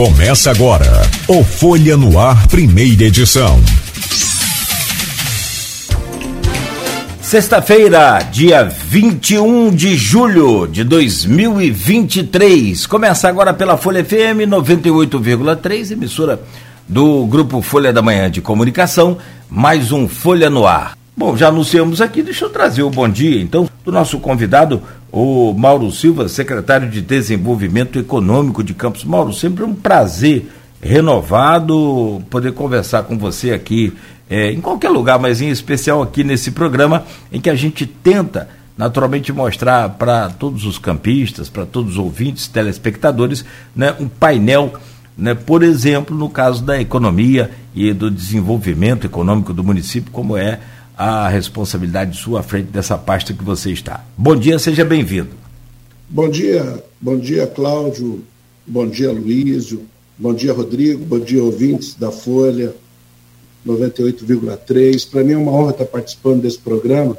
Começa agora o Folha no Ar, primeira edição. Sexta-feira, dia 21 de julho de 2023. Começa agora pela Folha FM 98,3, emissora do Grupo Folha da Manhã de Comunicação, mais um Folha no Ar. Bom, já anunciamos aqui, deixa eu trazer o bom dia, então, do nosso convidado, o Mauro Silva, secretário de Desenvolvimento Econômico de Campos. Mauro, sempre um prazer renovado poder conversar com você aqui é, em qualquer lugar, mas em especial aqui nesse programa em que a gente tenta naturalmente mostrar para todos os campistas, para todos os ouvintes, telespectadores, né, um painel, né, por exemplo, no caso da economia e do desenvolvimento econômico do município, como é a responsabilidade sua à frente dessa pasta que você está. Bom dia, seja bem-vindo. Bom dia, bom dia, Cláudio, bom dia, Luísio, bom dia, Rodrigo, bom dia, ouvintes da Folha 98,3. Para mim é uma honra estar participando desse programa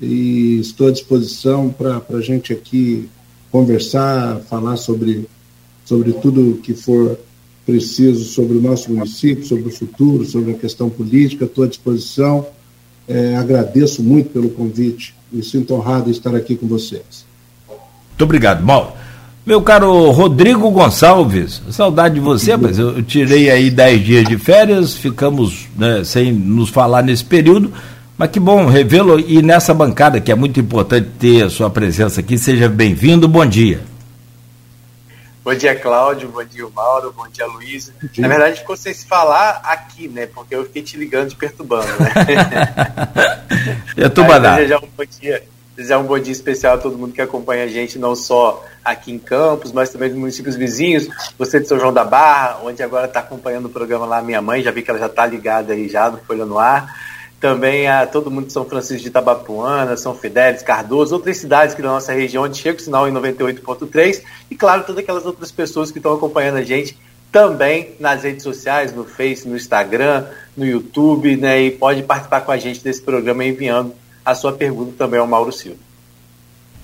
e estou à disposição para a gente aqui conversar, falar sobre, sobre tudo que for preciso sobre o nosso município, sobre o futuro, sobre a questão política, estou à disposição é, agradeço muito pelo convite e sinto honrado estar aqui com vocês. Muito obrigado, Mauro. Meu caro Rodrigo Gonçalves, saudade de você, mas eu tirei aí dez dias de férias, ficamos né, sem nos falar nesse período, mas que bom revê-lo e nessa bancada que é muito importante ter a sua presença aqui. Seja bem-vindo, bom dia. Bom dia, Cláudio. Bom dia, Mauro. Bom dia, Luiz. Na verdade, ficou sem se falar aqui, né? Porque eu fiquei te ligando, te perturbando, né? Perturbadar. Desejar um bom dia. Desejar um bom dia especial a todo mundo que acompanha a gente, não só aqui em Campos, mas também nos municípios vizinhos. Você de São João da Barra, onde agora está acompanhando o programa lá, minha mãe, já vi que ela já está ligada aí já no Folha no Ar também a todo mundo de São Francisco de Itabapuana, São Fidélis, Cardoso, outras cidades que da nossa região, onde chega o sinal em 98.3 e, claro, todas aquelas outras pessoas que estão acompanhando a gente também nas redes sociais, no Face, no Instagram, no YouTube, né, e pode participar com a gente desse programa enviando a sua pergunta também ao Mauro Silva.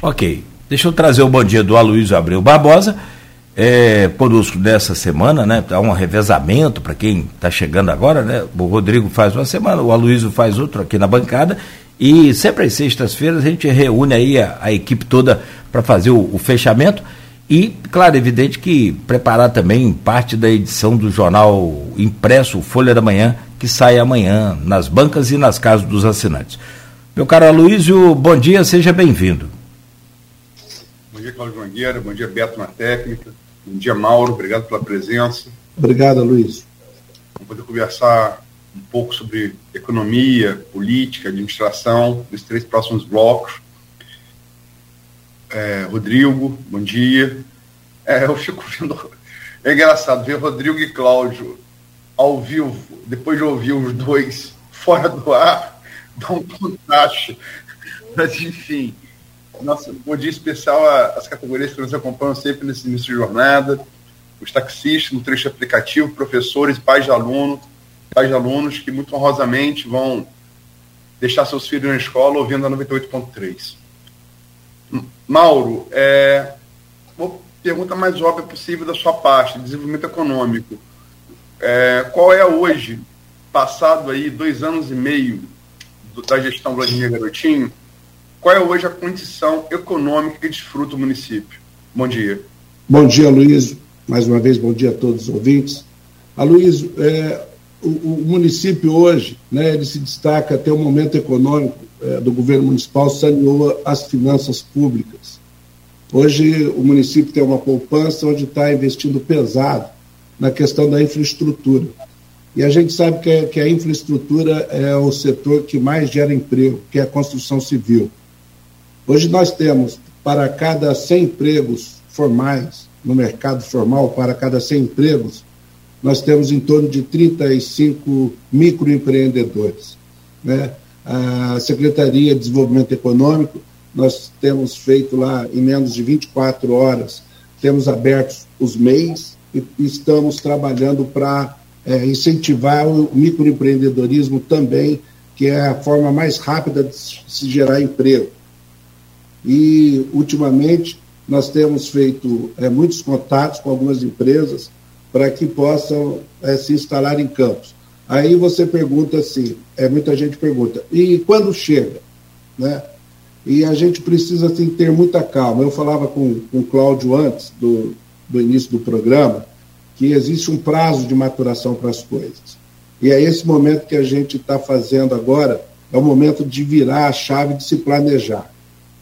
Ok. Deixa eu trazer o bom dia do Aloysio Abreu Barbosa é, conosco dessa semana, né? Há um revezamento para quem está chegando agora, né? O Rodrigo faz uma semana, o Aloysio faz outra aqui na bancada. E sempre às sextas-feiras a gente reúne aí a, a equipe toda para fazer o, o, fechamento. E, claro, evidente que preparar também parte da edição do jornal impresso Folha da Manhã, que sai amanhã nas bancas e nas casas dos assinantes. Meu caro Aloysio, bom dia, seja bem-vindo. Cláudio Mangueira, bom dia, Beto na técnica, Bom dia, Mauro. Obrigado pela presença. Obrigado, Luiz. Vamos poder conversar um pouco sobre economia, política, administração, nos três próximos blocos. É, Rodrigo, bom dia. É, eu fico vendo. É engraçado ver Rodrigo e Cláudio ao vivo, depois de ouvir os dois fora do ar, dá um contraste. Mas, enfim, nossa, bom dia especial às categorias que nos acompanham sempre nesse início de jornada, os taxistas no trecho aplicativo, professores, pais de alunos, pais de alunos que muito honrosamente vão deixar seus filhos na escola ouvindo a 98.3. Mauro, é, pergunta mais óbvia possível da sua parte, desenvolvimento econômico. É, qual é hoje, passado aí dois anos e meio do, da gestão Vladimir Garotinho, qual é hoje a condição econômica que desfruta o município? Bom dia. Bom dia, Luiz. Mais uma vez, bom dia a todos os ouvintes. A Luiz, é, o, o, município hoje, né, ele se destaca até o momento econômico é, do governo municipal, saneou as finanças públicas. Hoje o município tem uma poupança onde está investindo pesado na questão da infraestrutura. E a gente sabe que, que a infraestrutura é o setor que mais gera emprego, que é a construção civil. Hoje nós temos, para cada 100 empregos formais, no mercado formal, para cada 100 empregos, nós temos em torno de 35 microempreendedores. Né? A Secretaria de Desenvolvimento Econômico, nós temos feito lá em menos de 24 horas, temos abertos os MEIs e estamos trabalhando para é, incentivar o microempreendedorismo também, que é a forma mais rápida de se gerar emprego e ultimamente nós temos feito é, muitos contatos com algumas empresas para que possam é, se instalar em campos. Aí você pergunta assim, é, muita gente pergunta, e quando chega? Né? E a gente precisa assim, ter muita calma. Eu falava com, com o Cláudio antes do, do início do programa, que existe um prazo de maturação para as coisas. E é esse momento que a gente está fazendo agora, é o momento de virar a chave de se planejar.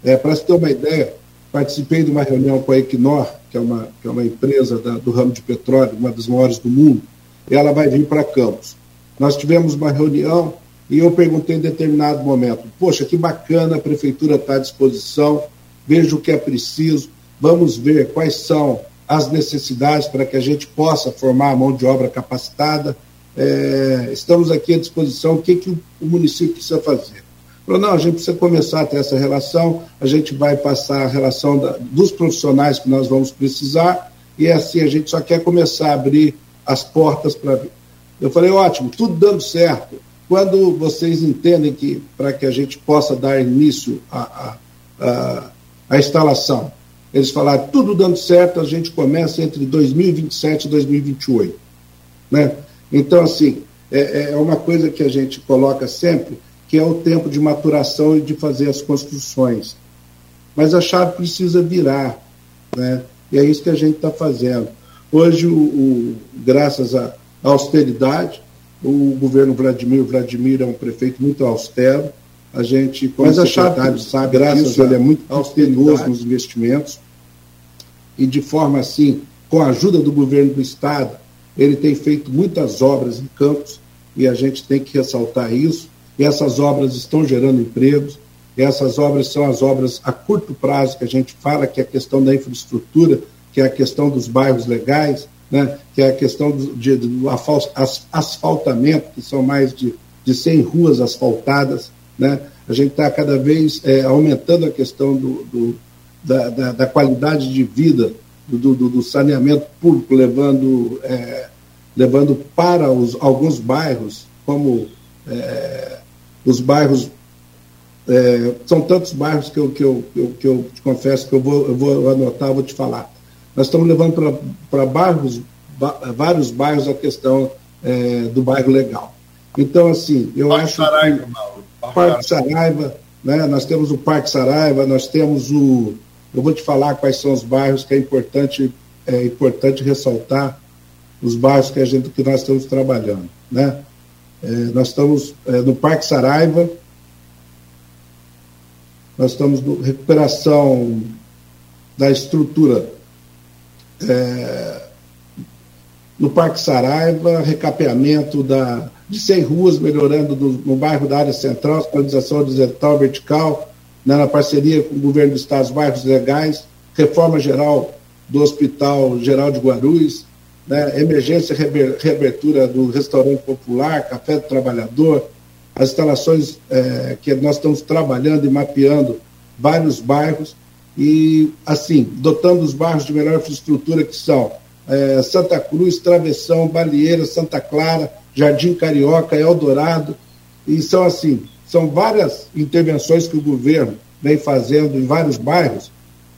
É, para você ter uma ideia, participei de uma reunião com a Equinor, que é uma, que é uma empresa da, do ramo de petróleo, uma das maiores do mundo, e ela vai vir para Campos. Nós tivemos uma reunião e eu perguntei em determinado momento: Poxa, que bacana, a prefeitura está à disposição, veja o que é preciso, vamos ver quais são as necessidades para que a gente possa formar a mão de obra capacitada. É, estamos aqui à disposição, o que, que o município precisa fazer? Falou, não, a gente precisa começar a ter essa relação, a gente vai passar a relação da, dos profissionais que nós vamos precisar, e é assim a gente só quer começar a abrir as portas para. Eu falei, ótimo, tudo dando certo. Quando vocês entendem que, para que a gente possa dar início à, à, à instalação, eles falaram, tudo dando certo, a gente começa entre 2027 e 2028. Né? Então, assim, é, é uma coisa que a gente coloca sempre, que é o tempo de maturação e de fazer as construções. Mas a chave precisa virar, né? e é isso que a gente está fazendo. Hoje, o, o, graças à austeridade, o governo Vladimir, Vladimir é um prefeito muito austero, a gente, como Mas a chave sabe, graças disso, ele é muito austerioso nos investimentos, e de forma assim, com a ajuda do governo do Estado, ele tem feito muitas obras em campos, e a gente tem que ressaltar isso, essas obras estão gerando empregos, essas obras são as obras a curto prazo que a gente fala, que é a questão da infraestrutura, que é a questão dos bairros legais, né, que é a questão do, de, do asfaltamento, que são mais de, de 100 ruas asfaltadas. Né? A gente está cada vez é, aumentando a questão do, do da, da, da, qualidade de vida do, do, saneamento público, levando, é, levando para os, alguns bairros, como é, os bairros. É, são tantos bairros que eu, que, eu, que, eu, que eu te confesso que eu vou, eu vou anotar, vou te falar. Nós estamos levando para bairros, vários bairros a questão é, do bairro legal. Então, assim, eu Parque acho Saraiva, que. Mauro. Parque, Parque Saraiva, né? nós temos o Parque Saraiva, nós temos o. Eu vou te falar quais são os bairros que é importante, é importante ressaltar os bairros que, a gente, que nós estamos trabalhando. Né? É, nós estamos é, no Parque Saraiva, nós estamos no recuperação da estrutura é, no Parque Saraiva, recapeamento da, de 100 ruas, melhorando no, no bairro da área central, sinalização horizontal vertical, né, na parceria com o governo do Estado, os bairros legais, reforma geral do Hospital Geral de Guarulhos, né, emergência reabertura do restaurante popular, café do trabalhador, as instalações é, que nós estamos trabalhando e mapeando vários bairros e, assim, dotando os bairros de melhor infraestrutura que são é, Santa Cruz, Travessão, Balieira, Santa Clara, Jardim Carioca, Eldorado, e são assim, são várias intervenções que o governo vem fazendo em vários bairros,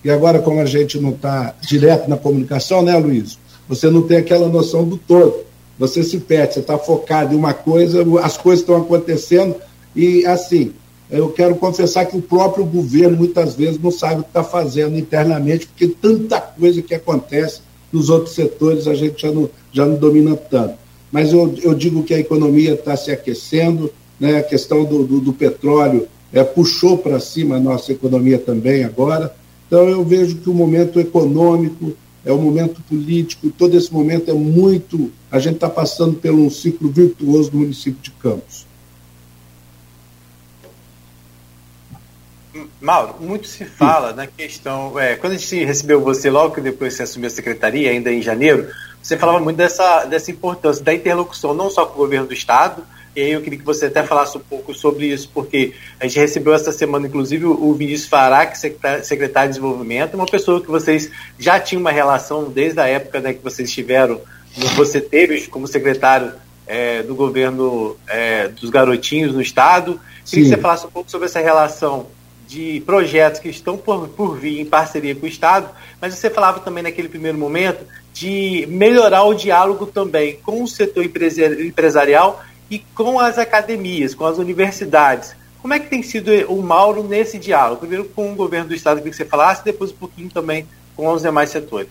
e agora como a gente não está direto na comunicação, né, Luiz? Você não tem aquela noção do todo. Você se perde, você está focado em uma coisa, as coisas estão acontecendo e, assim, eu quero confessar que o próprio governo muitas vezes não sabe o que está fazendo internamente, porque tanta coisa que acontece nos outros setores a gente já não, já não domina tanto. Mas eu, eu digo que a economia está se aquecendo, né? a questão do, do, do petróleo é, puxou para cima a nossa economia também agora. Então eu vejo que o momento econômico, é o momento político, todo esse momento é muito. A gente está passando por um ciclo virtuoso no município de Campos. Mauro, muito se fala na questão. É, quando a gente recebeu você, logo que depois você assumiu a secretaria, ainda em janeiro, você falava muito dessa, dessa importância da interlocução, não só com o governo do Estado, e aí eu queria que você até falasse um pouco sobre isso, porque a gente recebeu essa semana, inclusive, o Vinícius Fará, que é secretário de Desenvolvimento, uma pessoa que vocês já tinham uma relação desde a época né, que vocês estiveram, você teve como secretário é, do governo é, dos garotinhos no Estado. Queria Sim. que você falasse um pouco sobre essa relação de projetos que estão por, por vir em parceria com o Estado, mas você falava também naquele primeiro momento de melhorar o diálogo também com o setor empresarial e com as academias, com as universidades. Como é que tem sido o Mauro nesse diálogo? Primeiro com o governo do estado, que você falasse, depois um pouquinho também com os demais setores.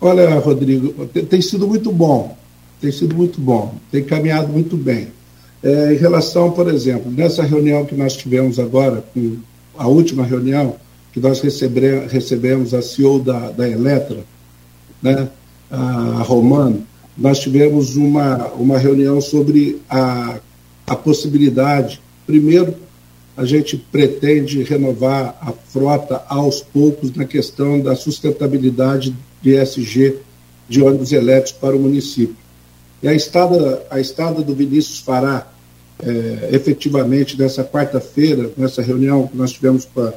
Olha, Rodrigo, tem sido muito bom, tem sido muito bom, tem caminhado muito bem. É, em relação, por exemplo, nessa reunião que nós tivemos agora, a última reunião, que nós recebe, recebemos a CEO da, da Eletra, né, a Romano, nós tivemos uma, uma reunião sobre a, a possibilidade, primeiro, a gente pretende renovar a frota aos poucos na questão da sustentabilidade de SG de ônibus elétricos para o município. E a estada, a estada do Vinícius Fará, é, efetivamente, nessa quarta-feira, nessa reunião que nós tivemos com a,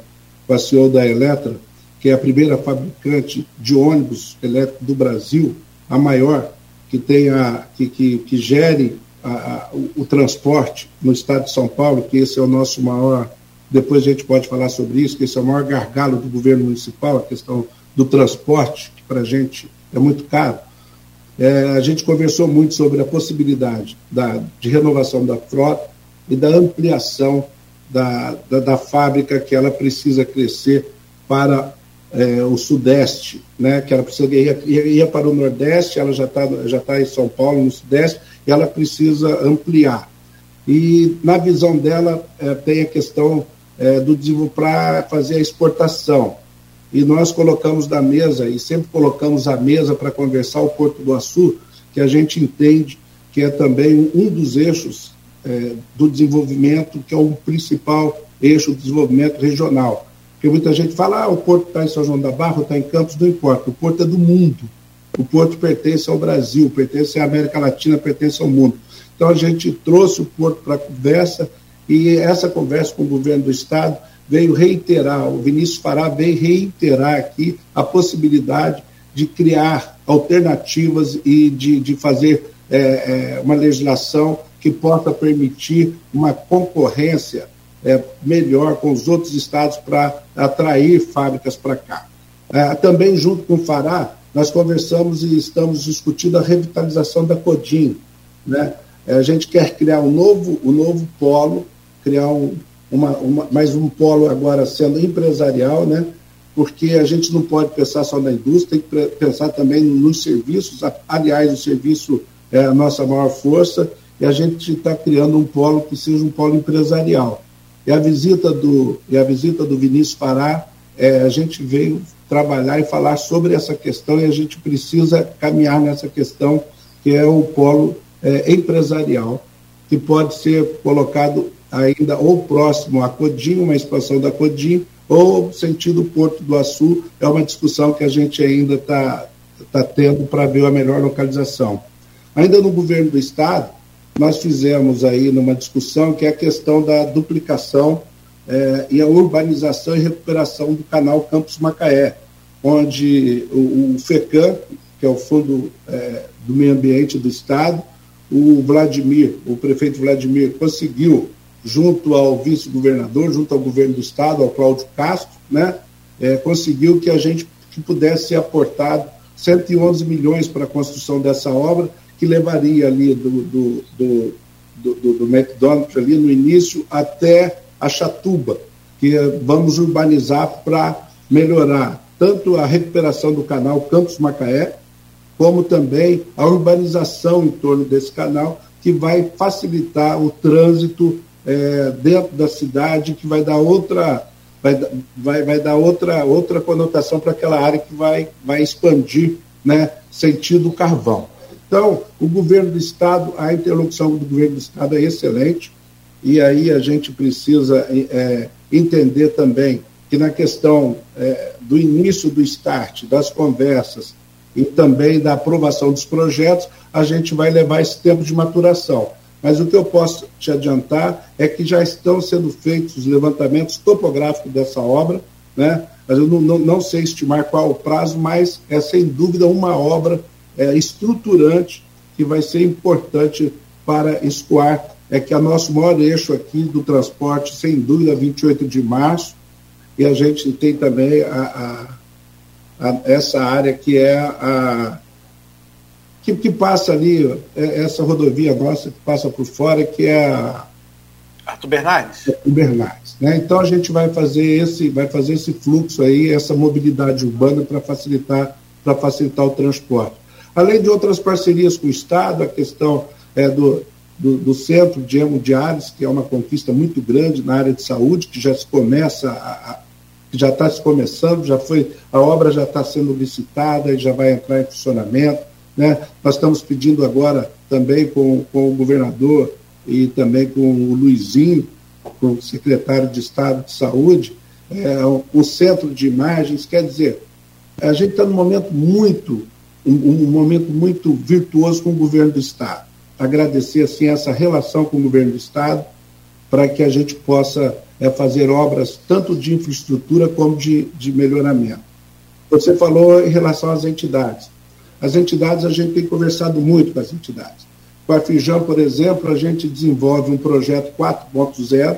com a CEO da Eletra, que é a primeira fabricante de ônibus elétricos do Brasil, a maior, que, tenha, que, que, que gere a, a, o, o, transporte no estado de São Paulo, que esse é o nosso maior, depois a gente pode falar sobre isso, que esse é o maior gargalo do governo municipal, a questão do transporte, que para a gente é muito caro. É, a gente conversou muito sobre a possibilidade da, de renovação da frota e da ampliação da, da, da fábrica que ela precisa crescer para é, o Sudeste, né, que ela precisa ia, ia para o Nordeste, ela já está já tá em São Paulo, no Sudeste, e ela precisa ampliar. E na visão dela é, tem a questão é, do para fazer a exportação. E nós colocamos na mesa, e sempre colocamos à mesa para conversar o Porto do Açu, que a gente entende que é também um dos eixos é, do desenvolvimento, que é o principal eixo do desenvolvimento regional. Porque muita gente fala, ah, o porto está em São João da Barra, está em Campos, não importa. O porto é do mundo. O porto pertence ao Brasil, pertence à América Latina, pertence ao mundo. Então a gente trouxe o porto para a conversa e essa conversa com o governo do Estado veio reiterar, o Vinícius Fará veio reiterar aqui a possibilidade de criar alternativas e de, de fazer é, é, uma legislação que possa permitir uma concorrência é, melhor com os outros estados para atrair fábricas para cá. É, também, junto com o Fará, nós conversamos e estamos discutindo a revitalização da Codim. Né? É, a gente quer criar um novo, um novo polo, criar um, uma, uma, mais um polo agora sendo empresarial, né? porque a gente não pode pensar só na indústria, tem que pensar também nos serviços. Aliás, o serviço é a nossa maior força e a gente está criando um polo que seja um polo empresarial. E a visita do, e a visita do Vinícius Pará, é, a gente veio trabalhar e falar sobre essa questão e a gente precisa caminhar nessa questão que é o polo é, empresarial, que pode ser colocado ainda ou próximo à Codim, uma expansão da Codim, ou sentido Porto do Açu, é uma discussão que a gente ainda está tá tendo para ver a melhor localização. Ainda no governo do Estado, nós fizemos aí numa discussão que é a questão da duplicação é, e a urbanização e recuperação do canal Campos Macaé, onde o, o FECAM, que é o Fundo é, do Meio Ambiente do Estado, o Vladimir, o prefeito Vladimir, conseguiu, junto ao vice-governador, junto ao governo do Estado, ao Cláudio Castro, né, é, conseguiu que a gente que pudesse ser aportado 111 milhões para a construção dessa obra, que levaria ali do, do, do, do, do McDonald's ali no início até a Chatuba, que vamos urbanizar para melhorar tanto a recuperação do canal Campos Macaé, como também a urbanização em torno desse canal, que vai facilitar o trânsito é, dentro da cidade, que vai dar outra vai, vai, vai dar outra, outra conotação para aquela área que vai, vai expandir né, sentido carvão. Então, o governo do Estado, a interlocução do governo do Estado é excelente, e aí a gente precisa é, entender também que na questão é, do início do start, das conversas e também da aprovação dos projetos, a gente vai levar esse tempo de maturação. Mas o que eu posso te adiantar é que já estão sendo feitos os levantamentos topográficos dessa obra, né? Mas eu não, não, não sei estimar qual o prazo, mas é sem dúvida uma obra é, estruturante que vai ser importante para escoar, é que é o nosso maior eixo aqui do transporte, sem dúvida, 28 de março, e a gente tem também a, a, a, essa área que é a. Que, que passa ali, é, essa rodovia nossa que passa por fora, que é a. Arthur Bernardes? Arthur Bernardes. Né? Então a gente vai fazer esse, vai fazer esse fluxo aí, essa mobilidade urbana para facilitar, para facilitar o transporte. Além de outras parcerias com o Estado, a questão é, do, do, do, centro de hemodiálise, que é uma conquista muito grande na área de saúde, que já se começa a, a já está se começando, já foi, a obra já está sendo licitada e já vai entrar em funcionamento. Né? Nós estamos pedindo agora também com, com o governador e também com o Luizinho, com o secretário de Estado de Saúde, é, o centro de imagens, quer dizer, a gente está num momento muito, um, um momento muito virtuoso com o governo do Estado agradecer assim essa relação com o governo do estado para que a gente possa é, fazer obras tanto de infraestrutura como de, de melhoramento. Você falou em relação às entidades. As entidades, a gente tem conversado muito com as entidades. Com a Fijam, por exemplo, a gente desenvolve um projeto 4.0,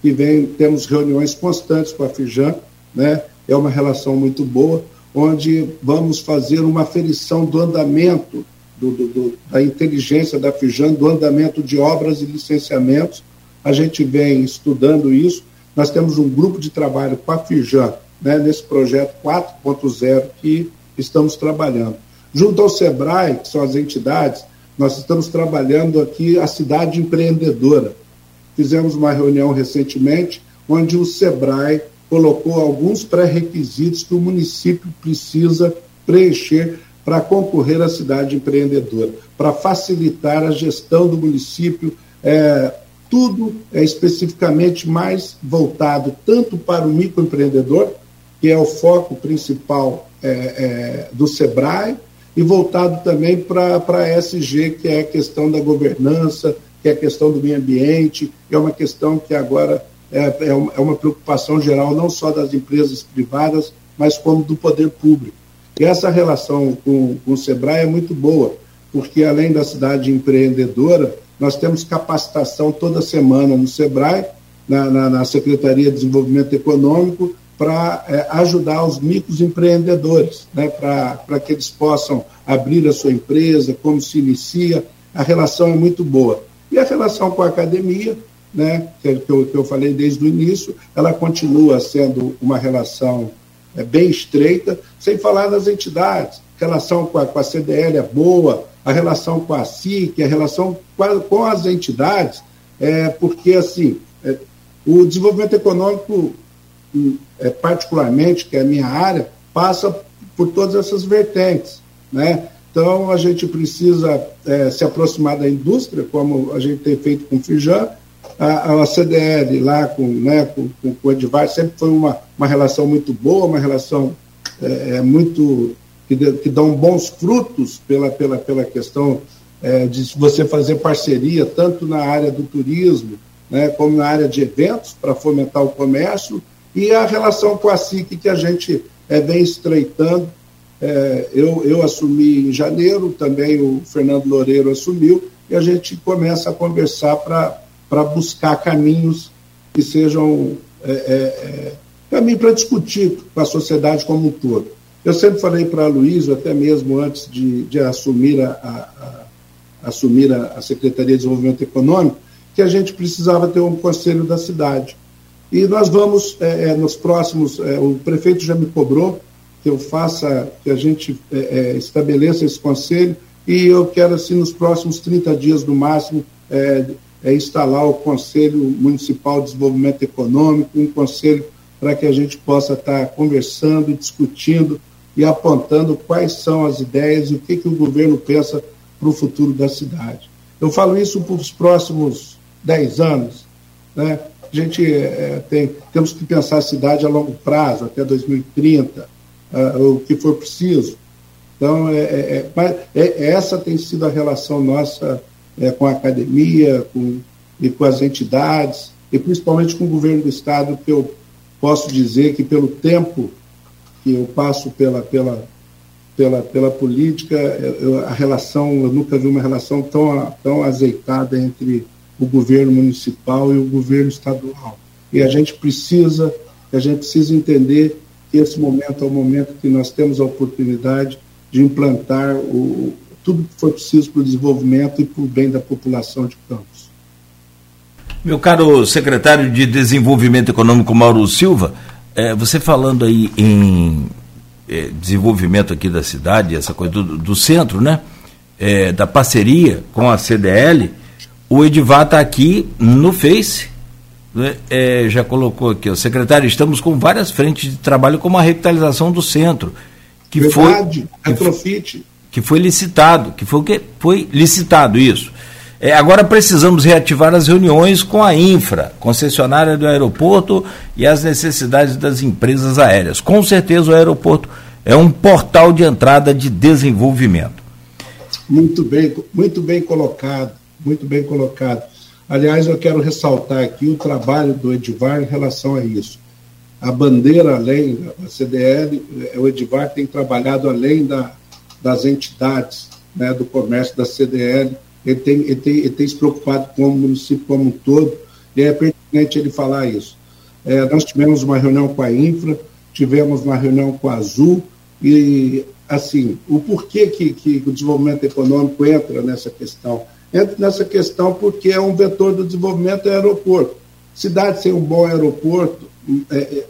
que vem, temos reuniões constantes com a Fijam, né? é uma relação muito boa, onde vamos fazer uma aferição do andamento do, do, do, da inteligência da Fijan, do andamento de obras e licenciamentos. A gente vem estudando isso. Nós temos um grupo de trabalho com a Fijan, né, nesse projeto 4.0 que estamos trabalhando. Junto ao SEBRAE, que são as entidades, nós estamos trabalhando aqui a cidade empreendedora. Fizemos uma reunião recentemente onde o SEBRAE colocou alguns pré-requisitos que o município precisa preencher para concorrer à cidade empreendedora, para facilitar a gestão do município. É, tudo é especificamente mais voltado tanto para o microempreendedor, que é o foco principal é, é, do SEBRAE, e voltado também para a SG, que é a questão da governança, que é a questão do meio ambiente, que é uma questão que agora é, é, uma, é uma preocupação geral, não só das empresas privadas, mas como do poder público. E essa relação com, com o SEBRAE é muito boa, porque além da cidade empreendedora, nós temos capacitação toda semana no SEBRAE, na, na, na Secretaria de Desenvolvimento Econômico, para é, ajudar os microempreendedores, né, para que eles possam abrir a sua empresa, como se inicia. A relação é muito boa. E a relação com a academia, né, que, que, eu, que eu falei desde o início, ela continua sendo uma relação é, bem estreita, sem falar das entidades. A relação com a, com a CDL é boa, a relação com a SIC, a relação com, com as entidades, é, porque assim, é, o desenvolvimento econômico, hum, é, particularmente, que é a minha área, passa por todas essas vertentes. Né? Então, a gente precisa é, se aproximar da indústria, como a gente tem feito com o Fijan, a, a CDL lá com, né, com, com, com o Edvar sempre foi uma, uma relação muito boa, uma relação é, é muito que, de, que dão bons frutos pela, pela, pela questão é, de você fazer parceria tanto na área do turismo né, como na área de eventos para fomentar o comércio e a relação com a SIC que a gente é, vem estreitando. É, eu, eu assumi em janeiro, também o Fernando Loureiro assumiu, e a gente começa a conversar para para buscar caminhos que sejam é, é, é caminho para discutir com a sociedade como um todo. Eu sempre falei para a Luísa, até mesmo antes de, de assumir, a, a, a assumir a, Secretaria de Desenvolvimento Econômico, que a gente precisava ter um conselho da cidade. E nós vamos, é, é nos próximos, é, o prefeito já me cobrou que eu faça, que a gente estabeleça esse conselho, e eu quero, assim, nos próximos 30 dias no máximo, é instalar o Conselho Municipal de Desenvolvimento Econômico, um conselho para que a gente possa estar conversando, discutindo e apontando quais são as ideias e o que, que o governo pensa para o futuro da cidade. Eu falo isso para os próximos 10 anos. Né? A gente é, tem, temos que pensar a cidade a longo prazo, até 2030, uh, ah, o que for preciso. Então, é, é, é, é essa tem sido a relação nossa é, com a academia com, e com as entidades, e principalmente com o governo do Estado, que eu posso dizer que, pelo tempo que eu passo pela, pela, pela, pela política, eu, a relação, eu nunca vi uma relação tão, tão azeitada entre o governo municipal e o governo estadual. E a gente precisa, a gente precisa entender que esse momento é o momento que nós temos a oportunidade de implantar o, tudo que for preciso para o desenvolvimento e para o bem da população de Campos. Meu caro secretário de Desenvolvimento Econômico, Mauro Silva, é, você falando aí em é, desenvolvimento aqui da cidade, essa coisa do, do centro, né? É, da parceria com a CDL, o Edivar está aqui no Face, né? é, já colocou aqui, o secretário, estamos com várias frentes de trabalho como a revitalização do centro, que Verdade, foi retrofit. Que foi licitado, que foi o que foi licitado isso. É, agora precisamos reativar as reuniões com a infra, concessionária do aeroporto e as necessidades das empresas aéreas. Com certeza o aeroporto é um portal de entrada de desenvolvimento. Muito bem, muito bem colocado, muito bem colocado. Aliás, eu quero ressaltar aqui o trabalho do Edivar em relação a isso. A bandeira além da CDL, eh, o Edivar tem trabalhado além da, das entidades né, do comércio da CDL, ele tem, ele, tem, ele tem se preocupado com o município como um todo, e é pertinente ele falar isso. É, nós tivemos uma reunião com a Infra, tivemos uma reunião com a Azul, e, assim, o porquê que, que o desenvolvimento econômico entra nessa questão? Entra nessa questão porque é um vetor do desenvolvimento é aeroporto. Cidade sem um bom aeroporto, é, é,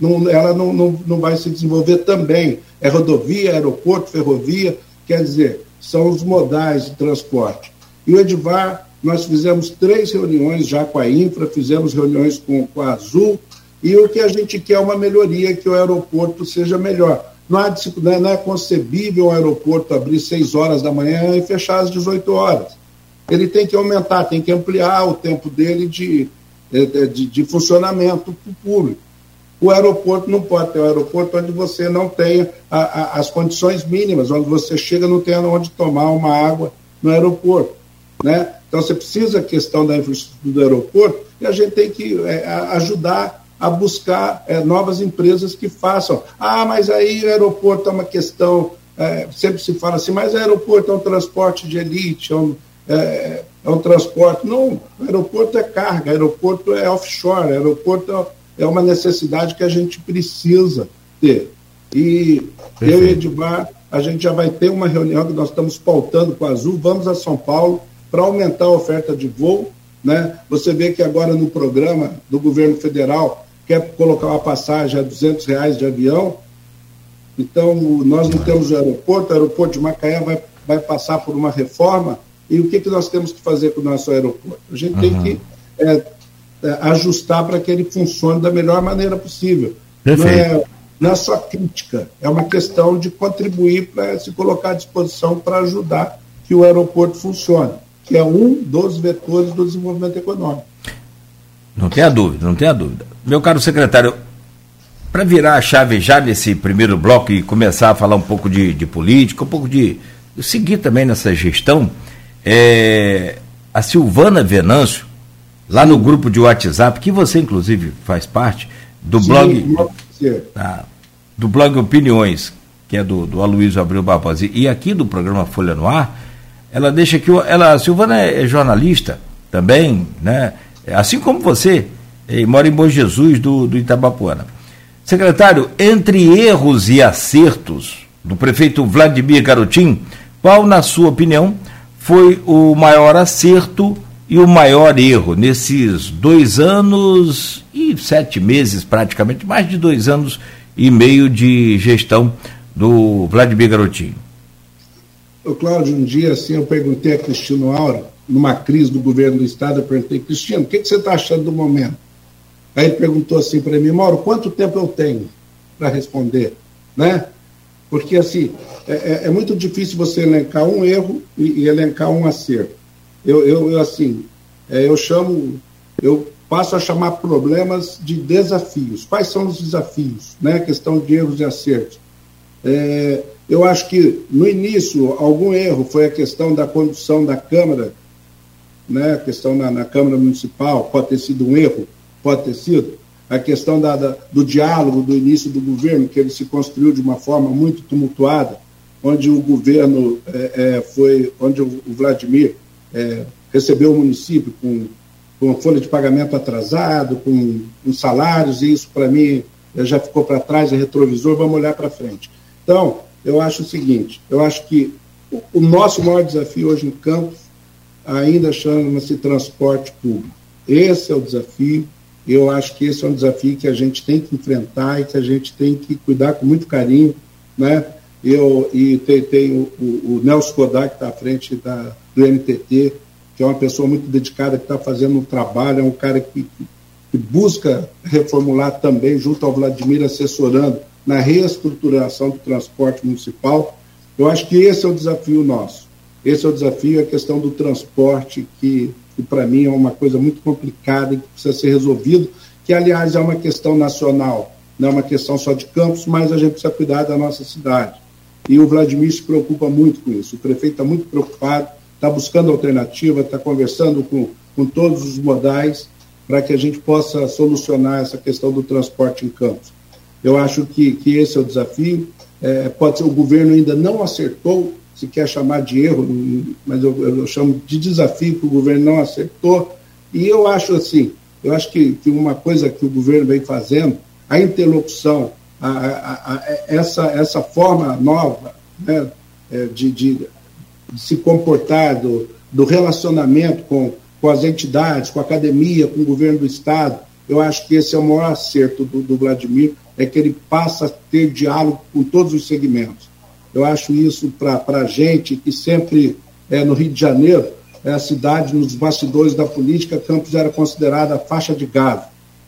não, ela não, não, não vai se desenvolver também. É rodovia, aeroporto, ferrovia, quer dizer, são os modais de transporte. E o Edivar, nós fizemos três reuniões já com a Infra, fizemos reuniões com, com a Azul, e o que a gente quer é uma melhoria, que o aeroporto seja melhor. Não, há, não é concebível o aeroporto abrir 6 horas da manhã e fechar às 18 horas. Ele tem que aumentar, tem que ampliar o tempo dele de, de, de funcionamento para o público. O aeroporto não pode ter um aeroporto onde você não tenha a, a, as condições mínimas, onde você chega não tem onde tomar uma água no aeroporto. Né? Então você precisa a questão da infraestrutura do aeroporto e a gente tem que é, ajudar a buscar é, novas empresas que façam. Ah, mas aí o aeroporto é uma questão, é, sempre se fala assim, mas o aeroporto é um transporte de elite, é um, é, é um transporte. Não, aeroporto é carga, aeroporto é offshore, aeroporto é uma necessidade que a gente precisa ter. E Perfeito. eu e Edmar, a gente já vai ter uma reunião que nós estamos pautando com a Azul, vamos a São Paulo para aumentar a oferta de voo. Né? Você vê que agora no programa do governo federal quer colocar uma passagem a 200 reais de avião. Então, nós não temos o aeroporto, o aeroporto de Macaé vai, vai passar por uma reforma. E o que, que nós temos que fazer com o nosso aeroporto? A gente uhum. tem que é, ajustar para que ele funcione da melhor maneira possível. Não é, não é só crítica, é uma questão de contribuir para se colocar à disposição para ajudar que o aeroporto funcione, que é um dos vetores do desenvolvimento econômico. Não tenha dúvida, não tenha dúvida. Meu caro secretário, para virar a chave já nesse primeiro bloco e começar a falar um pouco de, de política, um pouco de. seguir também nessa gestão, é, a Silvana Venâncio, lá no grupo de WhatsApp, que você inclusive faz parte, do Sim, blog. Do blog Opiniões, que é do, do Aloysio Abreu Barbosa, e aqui do programa Folha no Ar, ela deixa que. Ela, a Silvana é, é jornalista também, né? assim como você, e mora em Bom Jesus, do, do Itabapuana. Secretário, entre erros e acertos do prefeito Vladimir Garotim, qual, na sua opinião, foi o maior acerto e o maior erro nesses dois anos e sete meses, praticamente, mais de dois anos e meio de gestão do Vladimir Garotinho? Ô, Cláudio, um dia assim eu perguntei a Cristino Aura, numa crise do governo do Estado, eu perguntei, Cristino, o que, que você está achando do momento? Aí ele perguntou assim para mim, Mauro, quanto tempo eu tenho para responder? Né? Porque, assim, é, é, é, muito difícil você elencar um erro e, e elencar um acerto. Eu, eu, eu assim, é, eu chamo, eu passo a chamar problemas de desafios. Quais são os desafios? Né? A questão de erros e acertos. É, eu acho que, no início, algum erro foi a questão da condução da Câmara, né? a questão na, na Câmara Municipal, pode ter sido um erro, pode ter sido. A questão da, da, do diálogo do início do governo, que ele se construiu de uma forma muito tumultuada, onde o governo é, é, foi, onde o, o Vladimir é, recebeu o município com, com folha de pagamento atrasado, com, com salários, e isso para mim já ficou para trás, é retrovisor, vamos olhar para frente. Então, eu acho o seguinte: eu acho que o, o nosso maior desafio hoje em Campos ainda chama-se transporte público. Esse é o desafio. Eu acho que esse é um desafio que a gente tem que enfrentar e que a gente tem que cuidar com muito carinho, né? Eu, e tem, tem o, o, Nelson Kodak, que está à frente da, do MTT, que é uma pessoa muito dedicada, que está fazendo um trabalho, é um cara que, que busca reformular também, junto ao Vladimir, assessorando na reestruturação do transporte municipal. Eu acho que esse é o desafio nosso. Esse é o desafio, a questão do transporte, que, que para mim é uma coisa muito complicada e que precisa ser resolvido, que, aliás, é uma questão nacional, não é uma questão só de Campos, mas a gente precisa cuidar da nossa cidade. E o Vladimir se preocupa muito com isso. O prefeito está muito preocupado, está buscando alternativa, está conversando com, com todos os modais para que a gente possa solucionar essa questão do transporte em campos. Eu acho que, que esse é o desafio. É, pode ser o governo ainda não acertou, se quer chamar de erro, mas eu, eu chamo de desafio que o governo não acertou. E eu acho assim, eu acho que, que uma coisa que o governo vem fazendo, a interlocução a, a, a, essa, essa forma nova né, é, de, de, se comportar, do, do relacionamento com, com as entidades, com a academia, com o governo do Estado, eu acho que esse é o maior acerto do, do Vladimir, é que ele passa a ter diálogo com todos os segmentos. Eu acho isso para a gente, que sempre é, no Rio de Janeiro, é a cidade, nos bastidores da política, Campos era considerada faixa de gado.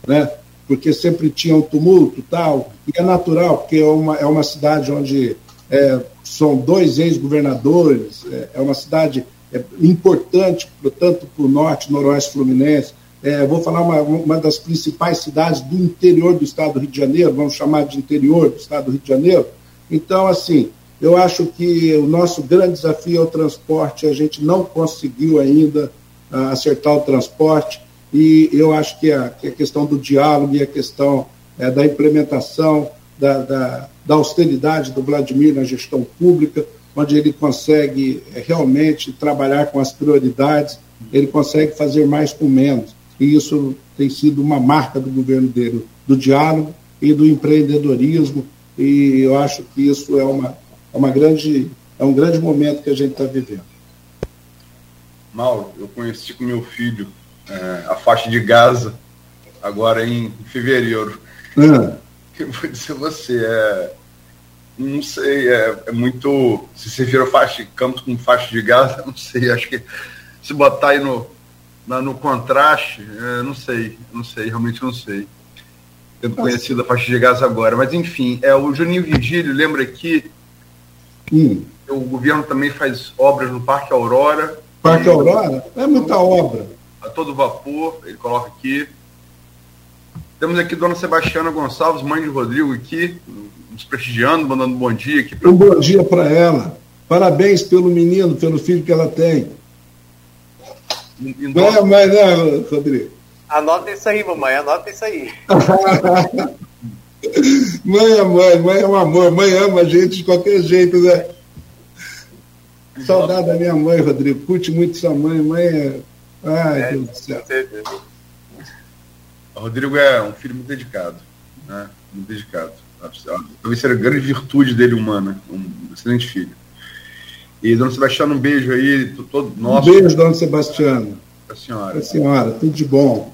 Né? Porque sempre tinha um tumulto tal, e é natural, porque é uma, é uma cidade onde é, são dois ex-governadores, é, é, uma cidade é, importante, tanto para o norte, noroeste fluminense, é, vou falar uma, uma das principais cidades do interior do estado do Rio de Janeiro, vamos chamar de interior do estado do Rio de Janeiro. Então, assim, eu acho que o nosso grande desafio é o transporte, a gente não conseguiu ainda uh, acertar o transporte, e eu acho que a, que a questão do diálogo e a questão é, da implementação da, da, da, austeridade do Vladimir na gestão pública, onde ele consegue é, realmente trabalhar com as prioridades, ele consegue fazer mais com menos. E isso tem sido uma marca do governo dele, do diálogo e do empreendedorismo, e eu acho que isso é, uma, é, uma grande, é um grande momento que a gente está vivendo. Mauro, eu conheci com meu filho é, a faixa de Gaza, agora em fevereiro. Uhum. Eu vou dizer você, é, não sei, é, é, muito. Se você vira faixa, campos com faixa de Gaza, não sei, acho que se botar aí no, na, no contraste, é, não sei, não sei, realmente não sei. Tendo conhecido a faixa de Gaza agora. Mas enfim, é, o Juninho Virgílio lembra que hum. o governo também faz obras no Parque Aurora. Parque. Aurora? É muita obra a todo vapor, ele coloca aqui. Temos aqui Dona Sebastiana Gonçalves, mãe de Rodrigo, aqui, nos prestigiando, mandando um bom dia aqui. Um bom dia para ela. Parabéns pelo menino, pelo filho que ela tem. Não é mãe, né, Rodrigo? Anota isso aí, mamãe, anota isso aí. mãe é mãe, mãe é um amor, mãe ama a gente de qualquer jeito, né? Saudade da minha mãe, Rodrigo. Curte muito sua mãe. Mãe é Ai, é, Deus do céu. O Rodrigo é um filho muito dedicado, né? Muito dedicado. Talvez seja a grande virtude dele humana, um excelente filho. E Dona Sebastiana, um beijo aí, todo nosso. Um beijo, Dona Sebastiana. A senhora. A senhora, tudo de bom.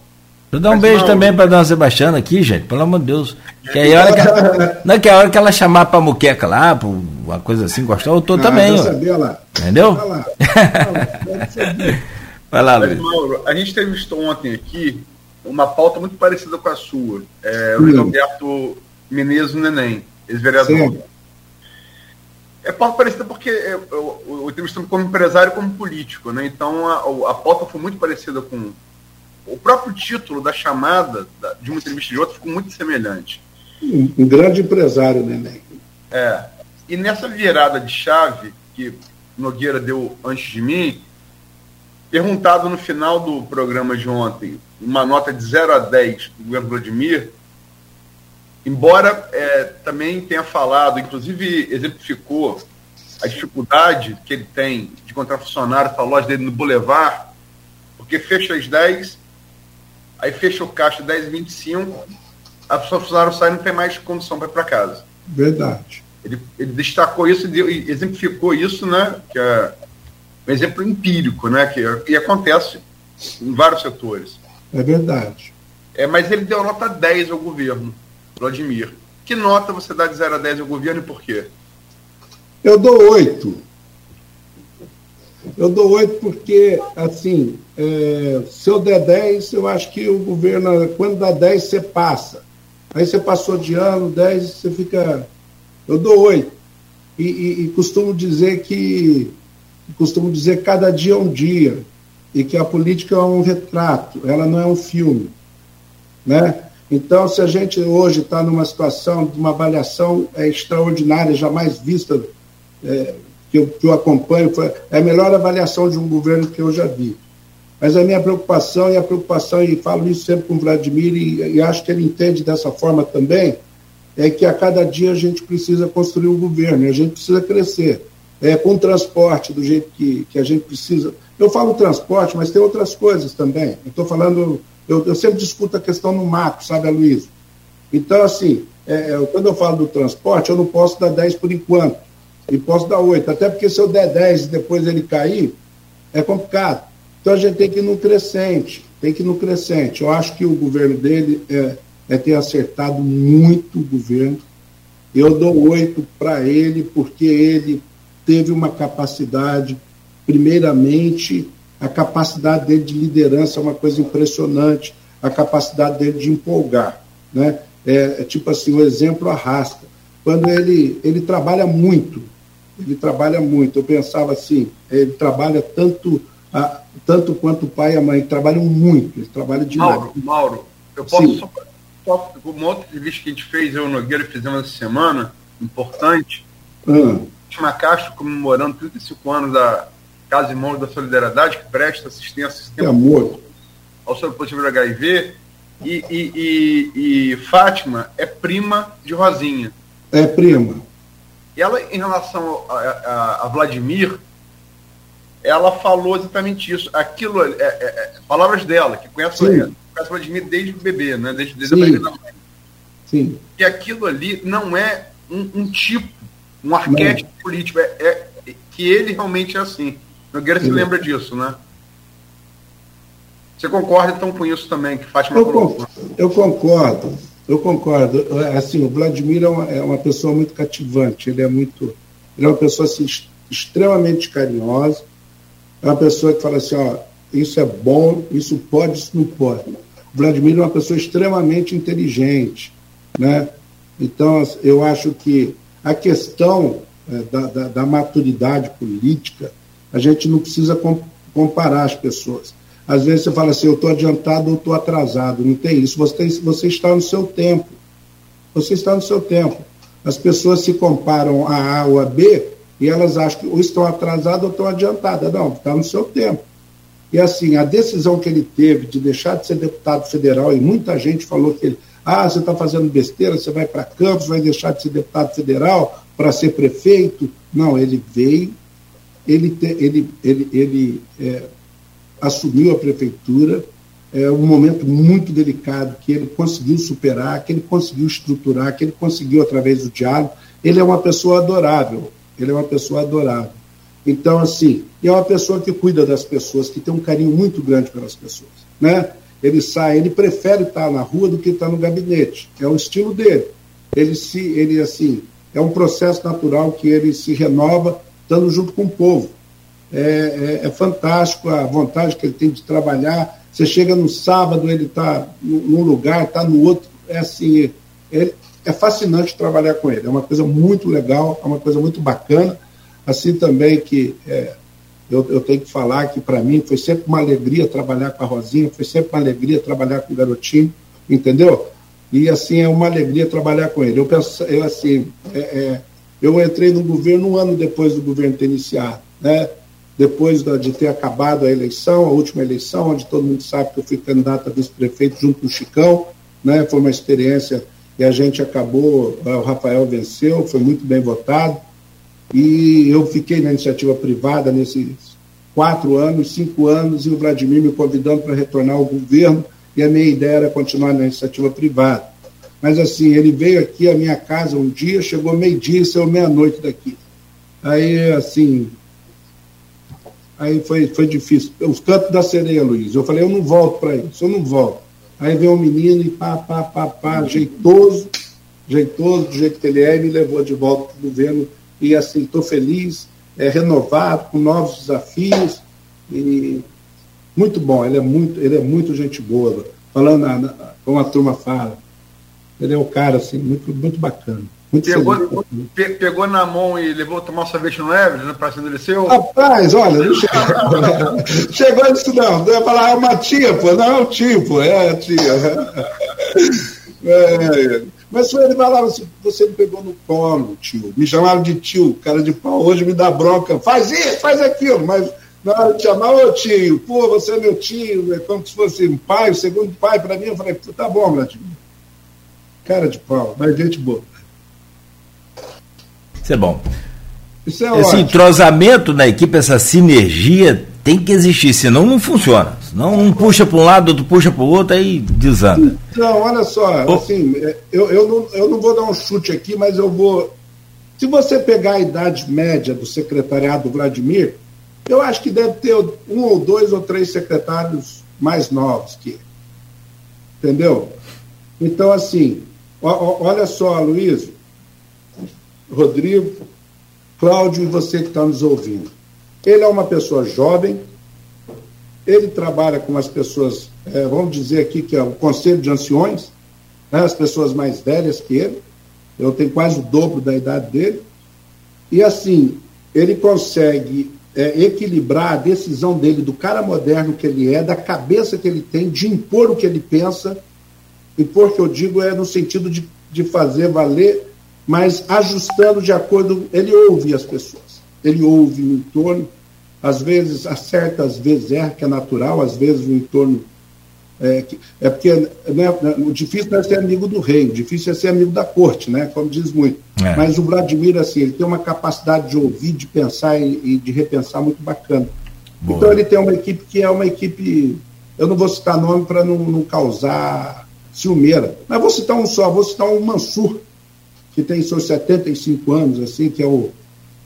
Eu dar um beijo não... também para Dona Sebastiana aqui, gente, pelo amor de Deus. Que aí, hora que ela, não, que a hora que ela chamar para muqueca lá, pra uma coisa assim, gostar, eu tô ah, também. Sabia lá. Entendeu? Vai lá. Vai lá. Vai lá, Luiz. Mauro, a gente entrevistou ontem aqui uma pauta muito parecida com a sua. É, o Luiz Alberto Menezes Neném, ex-vereador. É pauta parecida porque eu, eu, eu entrevistamos como empresário e como político, né? Então a, a pauta foi muito parecida com. O próprio título da chamada de uma entrevista de outra ficou muito semelhante. Um, um grande empresário, Neném. É. E nessa virada de chave que Nogueira deu antes de mim, Perguntado no final do programa de ontem, uma nota de 0 a 10 do governo Vladimir, embora é, também tenha falado, inclusive exemplificou a dificuldade que ele tem de encontrar funcionário para a loja dele no Boulevard, porque fecha às 10, aí fecha o caixa às 10 h 25, a pessoa funcionário sai e não tem mais condição para ir para casa. Verdade. Ele, ele destacou isso e exemplificou isso, né? Que é um exemplo empírico, né? Que, e acontece em vários setores. É verdade. É, mas ele deu nota 10 ao governo, Vladimir. Que nota você dá de 0 a 10 ao governo e por quê? Eu dou 8. Eu dou 8 porque, assim, é, se eu der 10, eu acho que o governo, quando dá 10, você passa. Aí você passou de ano, 10, você fica. Eu dou 8. E, e, e costumo dizer que costumo dizer que cada dia é um dia e que a política é um retrato, ela não é um filme, né? Então, se a gente hoje está numa situação de uma avaliação é, extraordinária, jamais vista, é, que, eu, que eu acompanho, foi, é a melhor avaliação de um governo que eu já vi. Mas a minha preocupação, e a preocupação, e falo isso sempre com o Vladimir, e, e acho que ele entende dessa forma também, é que a cada dia a gente precisa construir um governo, a gente precisa crescer é, com transporte do jeito que, que a gente precisa. Eu falo transporte, mas tem outras coisas também. Eu estou falando, eu, eu, sempre discuto a questão no macro, sabe, Luiz? Então, assim, é, é, quando eu falo do transporte, eu não posso dar 10 por enquanto, e posso dar 8, até porque se eu der 10 e depois ele cair, é complicado. Então a gente tem que ir no crescente, tem que ir no crescente. Eu acho que o governo dele é, é ter acertado muito o governo. Eu dou oito para ele, porque ele teve uma capacidade, primeiramente, a capacidade dele de liderança é uma coisa impressionante, a capacidade dele de empolgar. Né? É, é tipo assim, o exemplo arrasta. Quando ele, ele trabalha muito, ele trabalha muito. Eu pensava assim, ele trabalha tanto, a, tanto quanto o pai e a mãe, trabalham muito, ele trabalha demais. Mauro, Mauro, eu posso Sim. só, só uma outra entrevista que a gente fez, eu e o Nogueira fizemos essa semana, importante. Hum. Fátima Castro comemorando 35 anos da Casa Irmãos da Solidariedade, que presta assistência que amor. ao soro positivo do HIV. E, e, e, e, Fátima é prima de Rosinha. É prima. E ela, em relação a, a, a Vladimir, ela falou exatamente isso. Aquilo, é, é, é palavras dela, que conhece, conhece Vladimir desde o bebê, né? desde, desde a da mãe. Sim. E aquilo ali não é um, um tipo um arquétipo Não. político. É, é, que ele realmente é assim. Nogueira se lembra disso, né? Você concorda então com isso também, que Fátima eu, concordo, eu concordo, eu concordo. Assim, o Vladimir é uma, é uma, pessoa muito cativante, ele é muito. Ele é uma pessoa assim, extremamente carinhosa, é uma pessoa que fala assim, ó, isso é bom, isso pode, isso não pode. O Vladimir é uma pessoa extremamente inteligente, né? Então, eu acho que a questão é, da, da, da, maturidade política, a gente não precisa comparar as pessoas. Às vezes você fala assim, eu estou adiantado ou estou atrasado. Não tem isso. Você, você está no seu tempo. Você está no seu tempo. As pessoas se comparam a A ou a B e elas acham que ou estão atrasadas ou estão adiantadas. Não, está no seu tempo. E assim, a decisão que ele teve de deixar de ser deputado federal, e muita gente falou que ele ah, você está fazendo besteira, você vai para Campos, vai deixar de ser deputado federal para ser prefeito. Não, ele veio, ele, te, ele, ele, ele é, assumiu a prefeitura, é um momento muito delicado que ele conseguiu superar, que ele conseguiu estruturar, que ele conseguiu através do diálogo. Ele é uma pessoa adorável, ele é uma pessoa adorável. Então, assim, é uma pessoa que cuida das pessoas, que tem um carinho muito grande pelas pessoas, né? Ele sai, ele prefere estar na rua do que estar no gabinete. É o estilo dele. Ele se, ele assim, é um processo natural que ele se renova estando junto com o povo. É, é, é fantástico a vontade que ele tem de trabalhar. Você chega no sábado, ele está num lugar, está no outro. É assim, é, é fascinante trabalhar com ele. É uma coisa muito legal, é uma coisa muito bacana. Assim também que é, eu, eu tenho que falar que para mim foi sempre uma alegria trabalhar com a Rosinha, foi sempre uma alegria trabalhar com o garotinho, entendeu? E assim é uma alegria trabalhar com ele. Eu penso, eu assim, é, é, eu entrei no governo um ano depois do governo ter iniciado, né? Depois da, de ter acabado a eleição, a última eleição, onde todo mundo sabe que eu fui candidato a vice-prefeito junto com o Chicão, né? Foi uma experiência e a gente acabou, o Rafael venceu, foi muito bem votado. E eu fiquei na iniciativa privada nesses quatro anos, cinco anos, e o Vladimir me convidando para retornar ao governo, e a minha ideia era continuar na iniciativa privada. Mas assim, ele veio aqui à minha casa um dia, chegou meio-dia e saiu meia-noite daqui. Aí, assim, aí foi, foi difícil. Os cantos da sereia, Luiz. Eu falei, eu não volto para isso, eu não volto. Aí veio um menino e pá, pá, pá, pá, jeitoso, jeitoso, do jeito que ele é, e me levou de volta para o governo. E assim, estou feliz, é, renovado, com novos desafios. E muito bom, ele é muito, ele é muito gente boa. Falando na, na, como a turma fala. Ele é um cara assim, muito, muito bacana. Muito pegou, pe, pegou na mão e levou a tomar sorvete no Everest, na Praça do Liceu? Rapaz, olha, não chegou. chegou isso não. Eu ia falar, é uma tia, pô. Não, é um tio, pô. É a tia. É, mas ele falava assim, você me pegou no colo, tio. Me chamaram de tio, cara de pau. Hoje me dá bronca. Faz isso, faz aquilo. Mas na hora de chamar, ô tio, pô, você é meu tio. É como se fosse um pai, o segundo pai para mim. Eu falei, tá bom, tio. Cara de pau, mas gente boa. Isso é bom. É Esse ótimo. entrosamento na equipe, essa sinergia tem que existir, senão não funciona. Senão um puxa para um lado, outro puxa para o outro, aí desanda. Não, olha só, oh. assim, eu, eu, não, eu não vou dar um chute aqui, mas eu vou. Se você pegar a idade média do secretariado do Vladimir, eu acho que deve ter um ou dois ou três secretários mais novos que ele. Entendeu? Então, assim, olha só, Luiz, Rodrigo, Cláudio e você que está nos ouvindo. Ele é uma pessoa jovem, ele trabalha com as pessoas, é, vamos dizer aqui que é o conselho de anciões, né, as pessoas mais velhas que ele, eu tenho quase o dobro da idade dele, e assim, ele consegue é, equilibrar a decisão dele, do cara moderno que ele é, da cabeça que ele tem, de impor o que ele pensa, impor que eu digo é no sentido de, de fazer valer mas ajustando de acordo. Ele ouve as pessoas, ele ouve o entorno, às vezes acerta, às vezes erra, que é natural, às vezes o entorno. É, é porque né, o difícil não é ser amigo do rei, o difícil é ser amigo da corte, né, como diz muito. É. Mas o Vladimir, assim, ele tem uma capacidade de ouvir, de pensar e, e de repensar muito bacana. Boa. Então ele tem uma equipe que é uma equipe. Eu não vou citar nome para não, não causar ciumeira, mas vou citar um só, vou citar um Mansur, que tem seus 75 anos, assim, que é o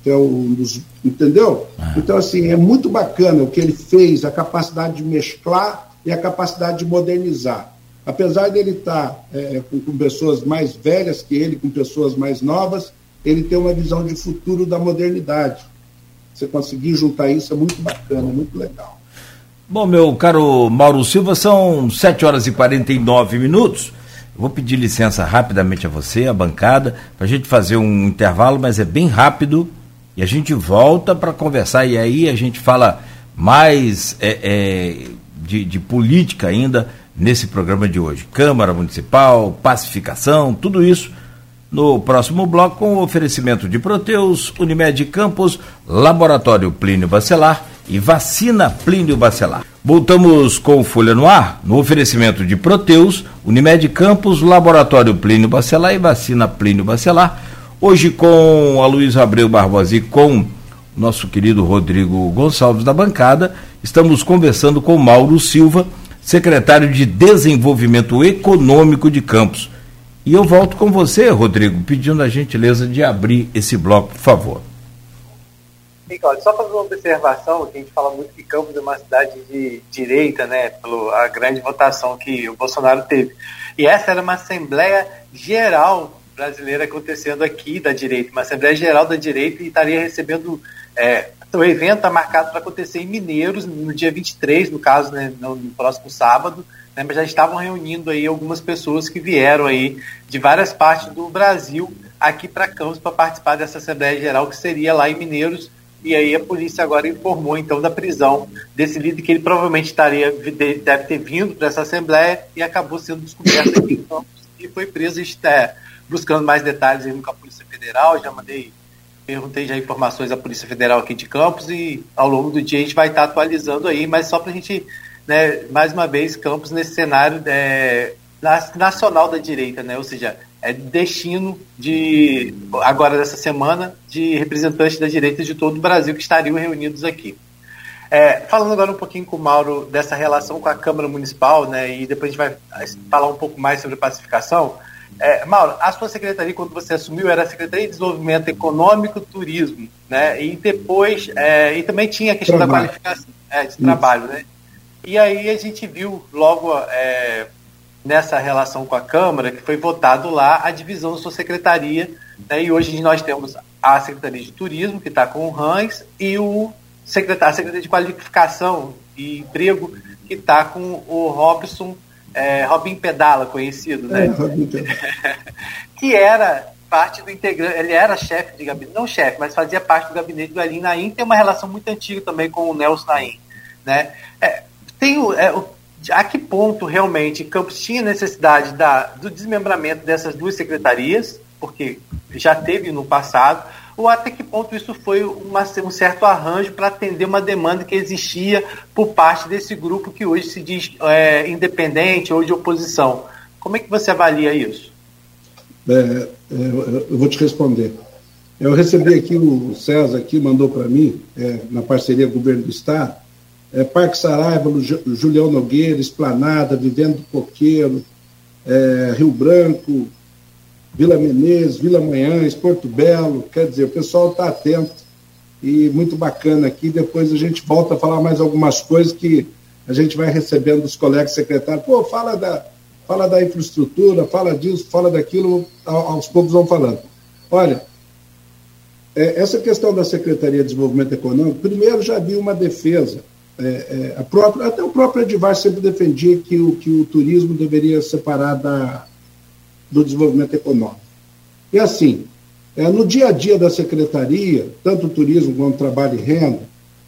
é um dos, entendeu? Ah. Então assim é muito bacana o que ele fez, a capacidade de mesclar e a capacidade de modernizar. Apesar dele estar tá, é, com, com, pessoas mais velhas que ele, com pessoas mais novas, ele tem uma visão de futuro da modernidade. Você conseguir juntar isso é muito bacana, é muito legal. Bom, meu caro Mauro Silva, são 7 horas e 49 minutos. Vou pedir licença rapidamente a você, a bancada, para a gente fazer um intervalo, mas é bem rápido e a gente volta para conversar. E aí a gente fala mais é, é, de, de política ainda nesse programa de hoje. Câmara Municipal, pacificação, tudo isso no próximo bloco com o oferecimento de Proteus, Unimed Campos, Laboratório Plínio Bacelar e Vacina Plínio Bacelar. Voltamos com Folha no Ar, no oferecimento de Proteus, Unimed Campos, Laboratório Plínio Bacelar e Vacina Plínio Bacelar. Hoje com a Luiz Abreu Barbosa e com nosso querido Rodrigo Gonçalves da bancada, estamos conversando com Mauro Silva, secretário de Desenvolvimento Econômico de Campos. E eu volto com você, Rodrigo, pedindo a gentileza de abrir esse bloco, por favor. Nicole, só fazer uma observação, a gente fala muito que Campos é uma cidade de direita, né, pela grande votação que o Bolsonaro teve. E essa era uma Assembleia Geral brasileira acontecendo aqui da direita, uma Assembleia Geral da direita e estaria recebendo. É, o evento está marcado para acontecer em Mineiros, no dia 23, no caso, né, no, no próximo sábado, né, mas já estavam reunindo aí algumas pessoas que vieram aí de várias partes do Brasil aqui para Campos para participar dessa Assembleia Geral que seria lá em Mineiros e aí a polícia agora informou então da prisão desse líder que ele provavelmente estaria deve ter vindo para essa assembleia e acabou sendo descoberto aqui e foi preso está buscando mais detalhes aí com a Polícia Federal, já mandei perguntei já informações à Polícia Federal aqui de Campos e ao longo do dia a gente vai estar atualizando aí, mas só para a gente, né, mais uma vez, Campos nesse cenário é, nacional da direita, né, ou seja, é destino de agora dessa semana de representantes da direita de todo o Brasil que estariam reunidos aqui. É, falando agora um pouquinho com o Mauro dessa relação com a Câmara Municipal, né, e depois a gente vai falar um pouco mais sobre pacificação. É, Mauro, a sua secretaria, quando você assumiu, era a Secretaria de Desenvolvimento Econômico e Turismo, né? E depois, é, e também tinha a questão trabalho. da qualificação é, de Isso. trabalho, né? E aí a gente viu logo é, nessa relação com a Câmara que foi votado lá a divisão da sua secretaria, né? E hoje nós temos a Secretaria de Turismo, que está com o Rãs, e o secretário, a Secretaria de Qualificação e Emprego, que está com o Robson é, Robin Pedala, conhecido, né? É, que era parte do integrante, ele era chefe de gabinete, não chefe, mas fazia parte do gabinete do Elin Naim, tem uma relação muito antiga também com o Nelson Naim, né? É, tem o, é, o, a que ponto realmente Campos tinha necessidade da, do desmembramento dessas duas secretarias, porque já teve no passado, ou até que ponto isso foi uma, um certo arranjo para atender uma demanda que existia por parte desse grupo que hoje se diz é, independente ou de oposição. Como é que você avalia isso? É, é, eu vou te responder. Eu recebi aqui, o César aqui mandou para mim, é, na parceria Governo do Estado, é, Parque Saraiva, Julião Nogueira, Esplanada, Vivendo do Coqueiro, é, Rio Branco, Vila Menezes, Vila Manhães, Porto Belo, quer dizer, o pessoal está atento e muito bacana aqui. Depois a gente volta a falar mais algumas coisas que a gente vai recebendo dos colegas secretários. Pô, fala da, fala da infraestrutura, fala disso, fala daquilo, aos poucos vão falando. Olha, é, essa questão da Secretaria de Desenvolvimento Econômico, primeiro já havia uma defesa. É, é, própria, até o próprio Edivar sempre defendia que o, que o turismo deveria separar da, do desenvolvimento econômico. E assim, é, no dia a dia da secretaria, tanto o turismo quanto o trabalho e renda,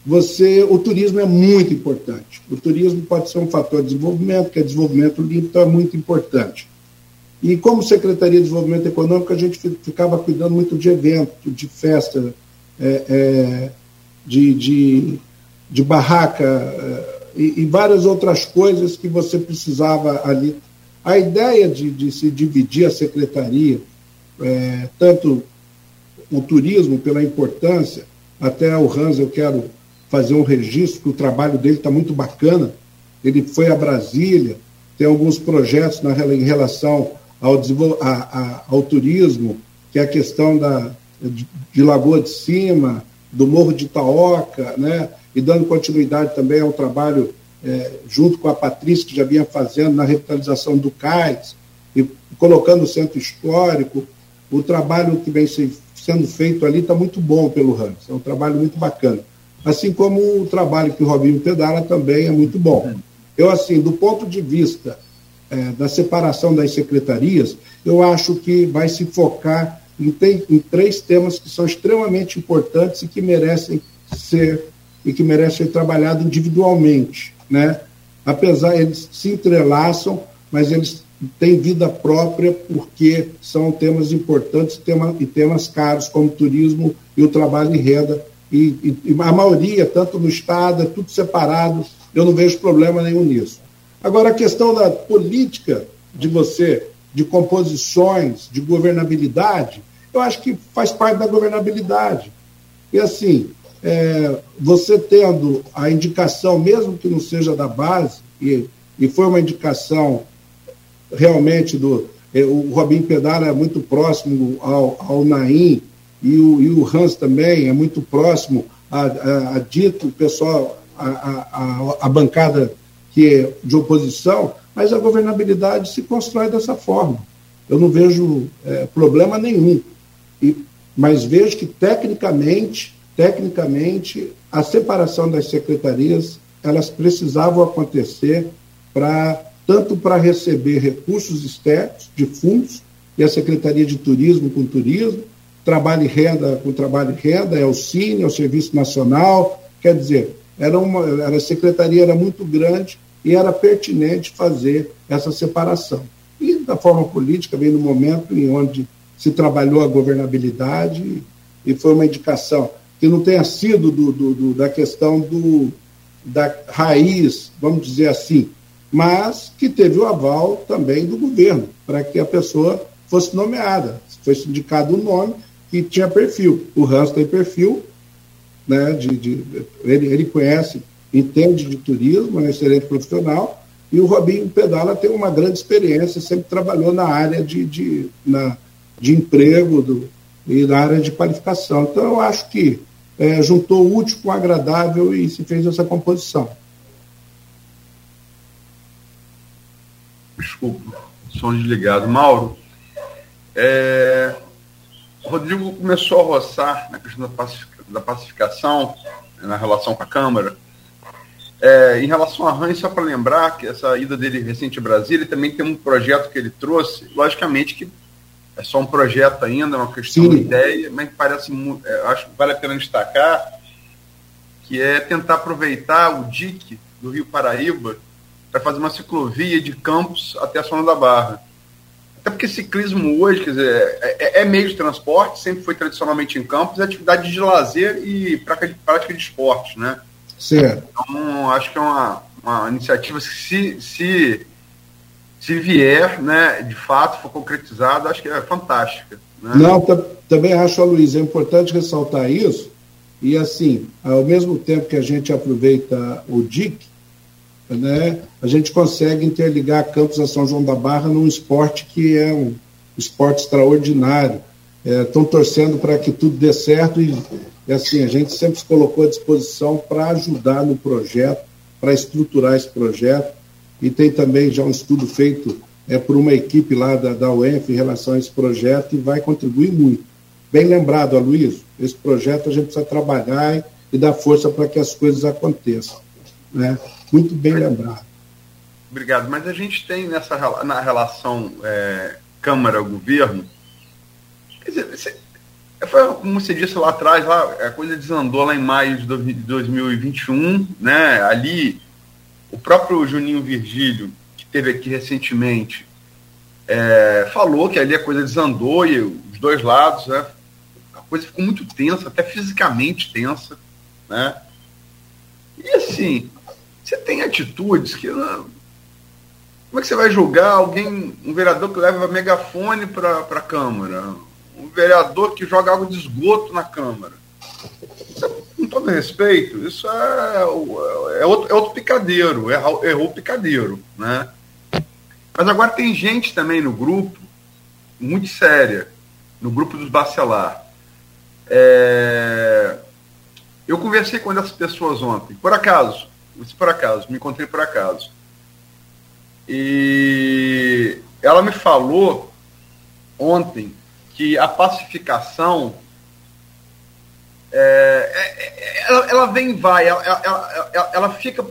você, o turismo é muito importante. O turismo pode ser um fator de desenvolvimento, que é desenvolvimento limpo, então é muito importante. E como Secretaria de Desenvolvimento Econômico, a gente ficava cuidando muito de evento, de festa, é, é, de, de, de, barraca é, e, e várias outras coisas que você precisava ali a ideia de, de se dividir a secretaria, é, tanto o turismo, pela importância, até o Hans, eu quero fazer um registro, que o trabalho dele está muito bacana. Ele foi a Brasília, tem alguns projetos na, em relação ao, a, a, ao turismo, que é a questão da, de, de Lagoa de Cima, do Morro de Itaoca, né? e dando continuidade também ao trabalho é, junto com a Patrícia, que já vinha fazendo na revitalização do cais, e colocando o centro histórico, o trabalho que vem sendo feito ali está muito bom pelo Rams, é um trabalho muito bacana. Assim como o trabalho que o Robinho pedala também é muito bom. Eu, assim, do ponto de vista é, da separação das secretarias, eu acho que vai se focar em, tem, em três temas que são extremamente importantes e que merecem ser e que merecem ser trabalhados individualmente né? Apesar eles se entrelaçam, mas eles têm vida própria porque são temas importantes tema, e temas caros como turismo e o trabalho em renda e, e, e, a maioria, tanto no Estado, é tudo separado, eu não vejo problema nenhum nisso. Agora, a questão da política de você, de composições, de governabilidade, eu acho que faz parte da governabilidade. E assim, é, você tendo a indicação, mesmo que não seja da base, e, e foi uma indicação realmente do. É, o Robin Pedara é muito próximo ao, ao Naim, e o, e o Hans também é muito próximo a, a, a dito pessoal, a, a, a, bancada que é de oposição, mas a governabilidade se constrói dessa forma. Eu não vejo é, problema nenhum. E, mas vejo que, tecnicamente, tecnicamente, a separação das secretarias, elas precisavam acontecer para tanto para receber recursos externos de fundos, e a Secretaria de Turismo com turismo, trabalho e renda com trabalho e renda, é o Cine, é o Serviço Nacional, quer dizer, era uma, a secretaria era muito grande e era pertinente fazer essa separação. E da forma política, veio no momento em onde se trabalhou a governabilidade e foi uma indicação que não tenha sido do, do, do, da questão do, da raiz, vamos dizer assim, mas que teve o aval também do governo, para que a pessoa fosse nomeada. Foi indicado um nome que tinha perfil. O Hans tem perfil, né, de, de, ele, ele conhece, entende de turismo, é um excelente profissional, E o Robinho Pedala tem uma grande experiência, sempre trabalhou na área de, de, na, de emprego do, e na área de qualificação. Então, eu acho que é, juntou o útil com o agradável e se fez essa composição. Desculpa, som desligado. Mauro, é, Rodrigo começou a roçar na questão da pacificação, na relação com a Câmara. É, em relação a Hans, só para lembrar que essa ida dele recente a Brasília, ele também tem um projeto que ele trouxe, logicamente que é só um projeto ainda, é uma questão Sim. de ideia, mas parece é, acho que vale a pena destacar que é tentar aproveitar o DIC do Rio Paraíba para fazer uma ciclovia de Campos até a Zona da Barra. Até porque ciclismo hoje, quer dizer, é, é, é, meio de transporte, sempre foi tradicionalmente em campos, é atividade de lazer e prática de, prática de esporte, né? Certo. Então, acho que é uma, uma iniciativa que se, se, se vier, né, de fato, for concretizada, acho que é fantástica. Né? Não, também acho, Luiz, é importante ressaltar isso, e assim, ao mesmo tempo que a gente aproveita o DIC, né, a gente consegue interligar Campos a São João da Barra num esporte que é um esporte extraordinário. Estão é, torcendo para que tudo dê certo e, e, assim, a gente sempre se colocou à disposição para ajudar no projeto, para estruturar esse projeto. E tem também já um estudo feito é, por uma equipe lá da, da UENF em relação a esse projeto e vai contribuir muito. Bem lembrado, Aloysio, esse projeto a gente precisa trabalhar e, dar força para que as coisas aconteçam. Né? Muito bem lembrado. Obrigado. Mas a gente tem nessa na relação é, Câmara-governo, foi, como você disse lá atrás, lá, a coisa desandou lá em maio de 2021, né? Ali, o próprio Juninho Virgílio, que teve aqui recentemente, é, falou que ali a coisa desandou e os dois lados, né? A coisa ficou muito tensa, até fisicamente tensa, né? E assim, você tem atitudes que. Como é que você vai julgar alguém, um vereador que leva megafone para a Câmara? Um vereador que joga água de esgoto na Câmara? Com todo respeito, isso é, é, outro, é outro picadeiro, errou, errou o picadeiro. Né? Mas agora tem gente também no grupo, muito séria, no grupo dos Bacelar. É... Eu conversei com essas pessoas ontem. Por acaso, isso por acaso, me encontrei por acaso. E ela me falou ontem que a pacificação é, é, é ela, ela, vem e vai, ela, ela, ela, fica,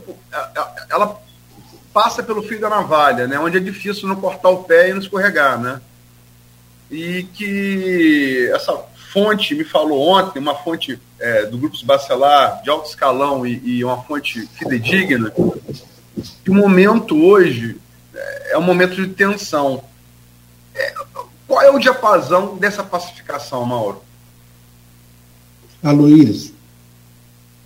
ela passa pelo fio da navalha, né? Onde é difícil não cortar o pé e não escorregar, né? E que essa fonte me falou ontem, uma fonte é, do Grupo Bacelar, de alto escalão e, e, uma fonte fidedigna, que o momento hoje é, é um momento de tensão. É, qual é o diapasão dessa pacificação, Mauro? Aloysio,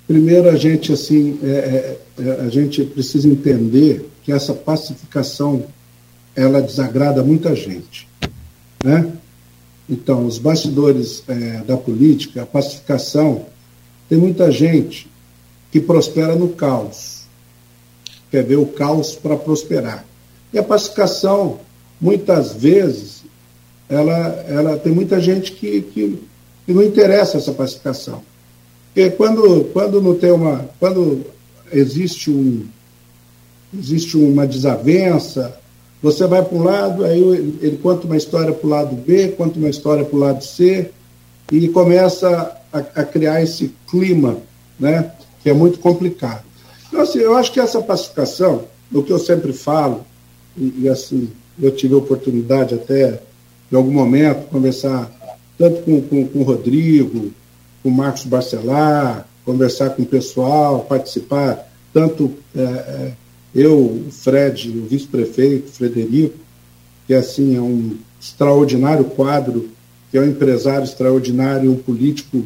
primeiro a gente assim, é, é, é, a gente precisa entender que essa pacificação ela desagrada muita gente, né? Então, os bastidores é, da política, a pacificação, tem muita gente que prospera no caos, quer ver o caos para prosperar. E a pacificação, muitas vezes, ela, ela tem muita gente que, que, que não interessa essa pacificação. Porque quando, quando não tem uma. Quando existe um existe uma desavença, você vai para um lado, aí ele conta uma história para o lado B, conta uma história para o lado C, e começa a, a, criar esse clima, né, que é muito complicado. Então, assim, eu acho que essa pacificação, o que eu sempre falo, e, e assim, eu tive a oportunidade até, em algum momento, conversar tanto com, com, com o Rodrigo, com o Marcos Barcelar, conversar com o pessoal, participar, tanto é, é, eu, o Fred, o vice-prefeito, Frederico, que assim é um extraordinário quadro, que é um empresário extraordinário, um político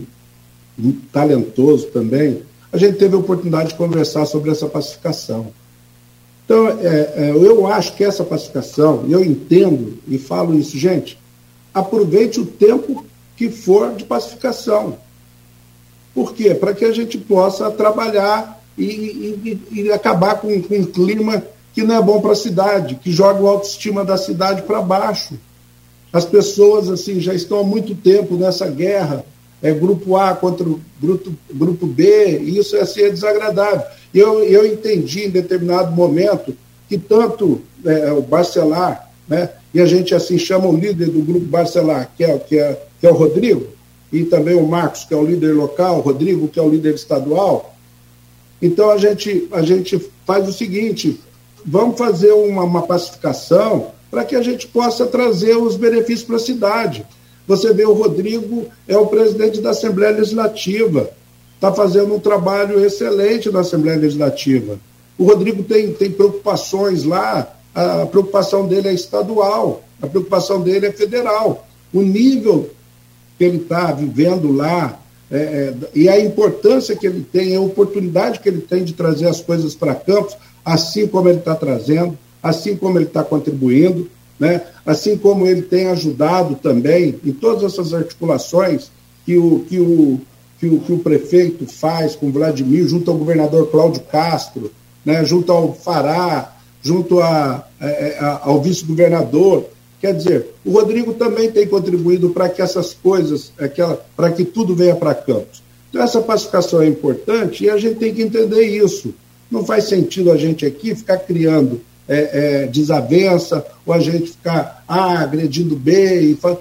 talentoso também, a gente teve a oportunidade de conversar sobre essa pacificação. Então, é, é, eu acho que essa pacificação, eu entendo e falo isso, gente, aproveite o tempo que for de pacificação. Por quê? Para que a gente possa trabalhar e, e, e acabar com, com, um clima que não é bom para a cidade, que joga a autoestima da cidade para baixo. As pessoas assim já estão há muito tempo nessa guerra, é grupo A contra o grupo, grupo B, e isso é, assim, é desagradável. Eu, eu entendi em determinado momento que tanto é, o Barcelar, né, e a gente assim chama o líder do grupo Barcelar, que é, que, é, que é o Rodrigo, e também o Marcos, que é o líder local, o Rodrigo, que é o líder estadual. Então a gente, a gente faz o seguinte: vamos fazer uma, uma pacificação para que a gente possa trazer os benefícios para a cidade. Você vê o Rodrigo é o presidente da Assembleia Legislativa, está fazendo um trabalho excelente na Assembleia Legislativa. O Rodrigo tem, tem preocupações lá, a preocupação dele é estadual, a preocupação dele é federal. O nível que ele está vivendo lá é, é, e a importância que ele tem, a oportunidade que ele tem de trazer as coisas para Campos, assim como ele está trazendo, assim como ele está contribuindo, né? assim como ele tem ajudado também em todas essas articulações que o, que o, que o, que o prefeito faz com Vladimir, junto ao governador Cláudio Castro, né? junto ao Fará, junto a, a, a ao vice-governador. Quer dizer, o Rodrigo também tem contribuído para que essas coisas, para que tudo venha para Campos. Então, essa pacificação é importante e a gente tem que entender isso. Não faz sentido a gente aqui ficar criando é, é, desavença, ou a gente ficar ah, agredindo B. E fa...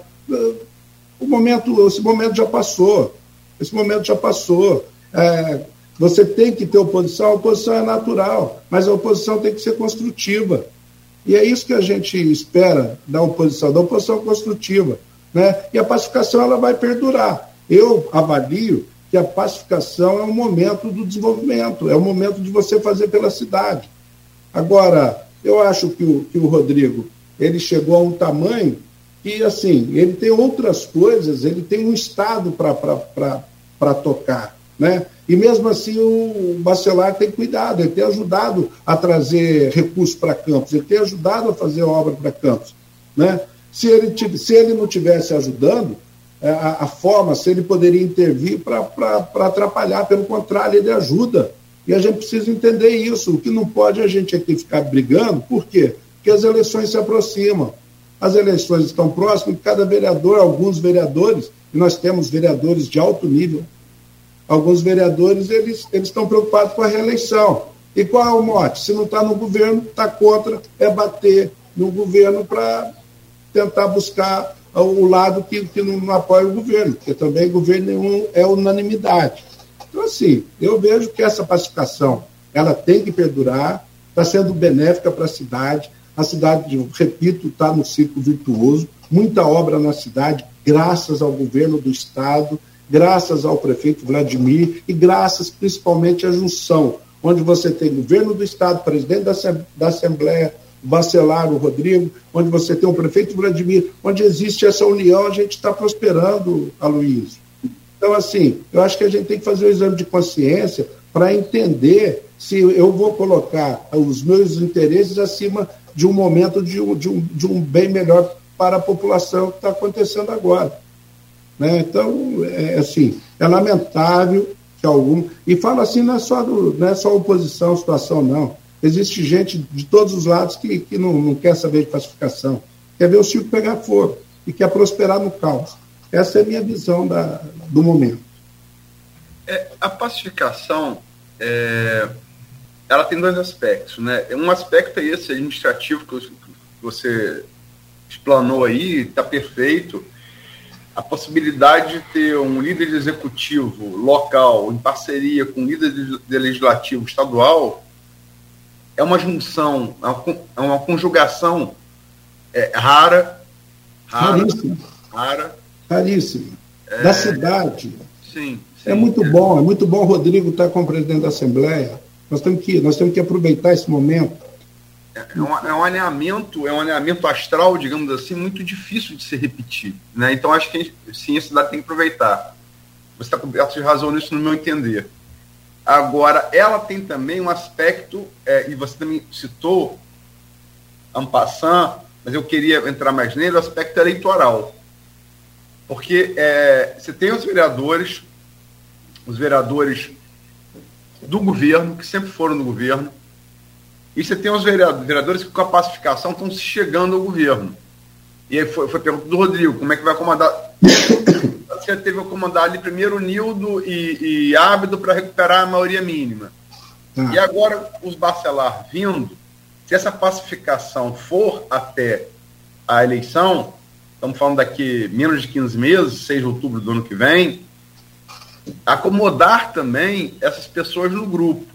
o momento, esse momento já passou. Esse momento já passou. É, você tem que ter oposição, a oposição é natural, mas a oposição tem que ser construtiva. E é isso que a gente espera da oposição, da oposição construtiva. Né? E a pacificação ela vai perdurar. Eu avalio que a pacificação é um momento do desenvolvimento, é o momento de você fazer pela cidade. Agora, eu acho que o, que o Rodrigo ele chegou a um tamanho que, assim, ele tem outras coisas, ele tem um Estado para tocar. Né? E mesmo assim o Bacelar tem cuidado, ele tem ajudado a trazer recursos para Campos, ele tem ajudado a fazer obra para Campos. Né? Se, ele, se ele não tivesse ajudando, é, a, a forma, se ele poderia intervir para atrapalhar, pelo contrário, ele ajuda. E a gente precisa entender isso. O que não pode é a gente aqui ficar brigando, por quê? Porque as eleições se aproximam. As eleições estão próximas, cada vereador, alguns vereadores, e nós temos vereadores de alto nível, alguns vereadores eles, eles estão preocupados com a reeleição. E qual é o mote? Se não está no governo, está contra, é bater no governo para tentar buscar o lado que, que não apoia o governo, porque também governo nenhum é unanimidade. Então, assim, eu vejo que essa pacificação ela tem que perdurar, está sendo benéfica para a cidade. A cidade, repito, está no ciclo virtuoso, muita obra na cidade, graças ao governo do Estado, graças ao prefeito Vladimir e graças principalmente à junção, onde você tem governo do Estado, presidente da Assembleia, Bacelar, o Rodrigo, onde você tem o prefeito Vladimir, onde existe essa união, a gente está prosperando, Aloysio. Então, assim, eu acho que a gente tem que fazer o um exame de consciência para entender se eu vou colocar os meus interesses acima de um momento de um, de um, de um bem melhor para a população que está acontecendo agora. Né? Então, é, assim, é lamentável que algum. E falo assim, não é só, do, não é só oposição, situação, não. Existe gente de todos os lados que, que não, não quer saber de pacificação, quer ver o circo pegar fogo e quer prosperar no caos. Essa é a minha visão da, do momento. É, a pacificação, é, ela tem dois aspectos. Né? Um aspecto é esse administrativo que você explanou aí, está perfeito a possibilidade de ter um líder executivo local em parceria com um líder de legislativo estadual é uma junção, é uma conjugação é, rara, rara, raríssima, rara, raríssima, é, da cidade. Sim, sim, É. muito bom, é muito bom Rodrigo estar como presidente da Assembleia. Nós temos que, nós temos que aproveitar esse momento é, um, é um alinhamento, é um alinhamento astral, digamos assim, muito difícil de se repetir. Né? Então acho que sim, a cidade tem que aproveitar. Você está coberto de razão nisso no meu entender. Agora, ela tem também um aspecto, é, e você também citou, Ampassan, mas eu queria entrar mais nele, o aspecto eleitoral. Porque é, você tem os vereadores, os vereadores do governo, que sempre foram no governo, e você tem os vereadores que com a pacificação estão se chegando ao governo. E aí foi, foi pergunta do Rodrigo, como é que vai comandar? Você teve que comandar ali primeiro Nildo e, e Ábido para recuperar a maioria mínima. Ah. E agora os Bacelar vindo, se essa pacificação for até a eleição, estamos falando daqui menos de 15 meses, 6 de outubro do ano que vem, acomodar também essas pessoas no grupo.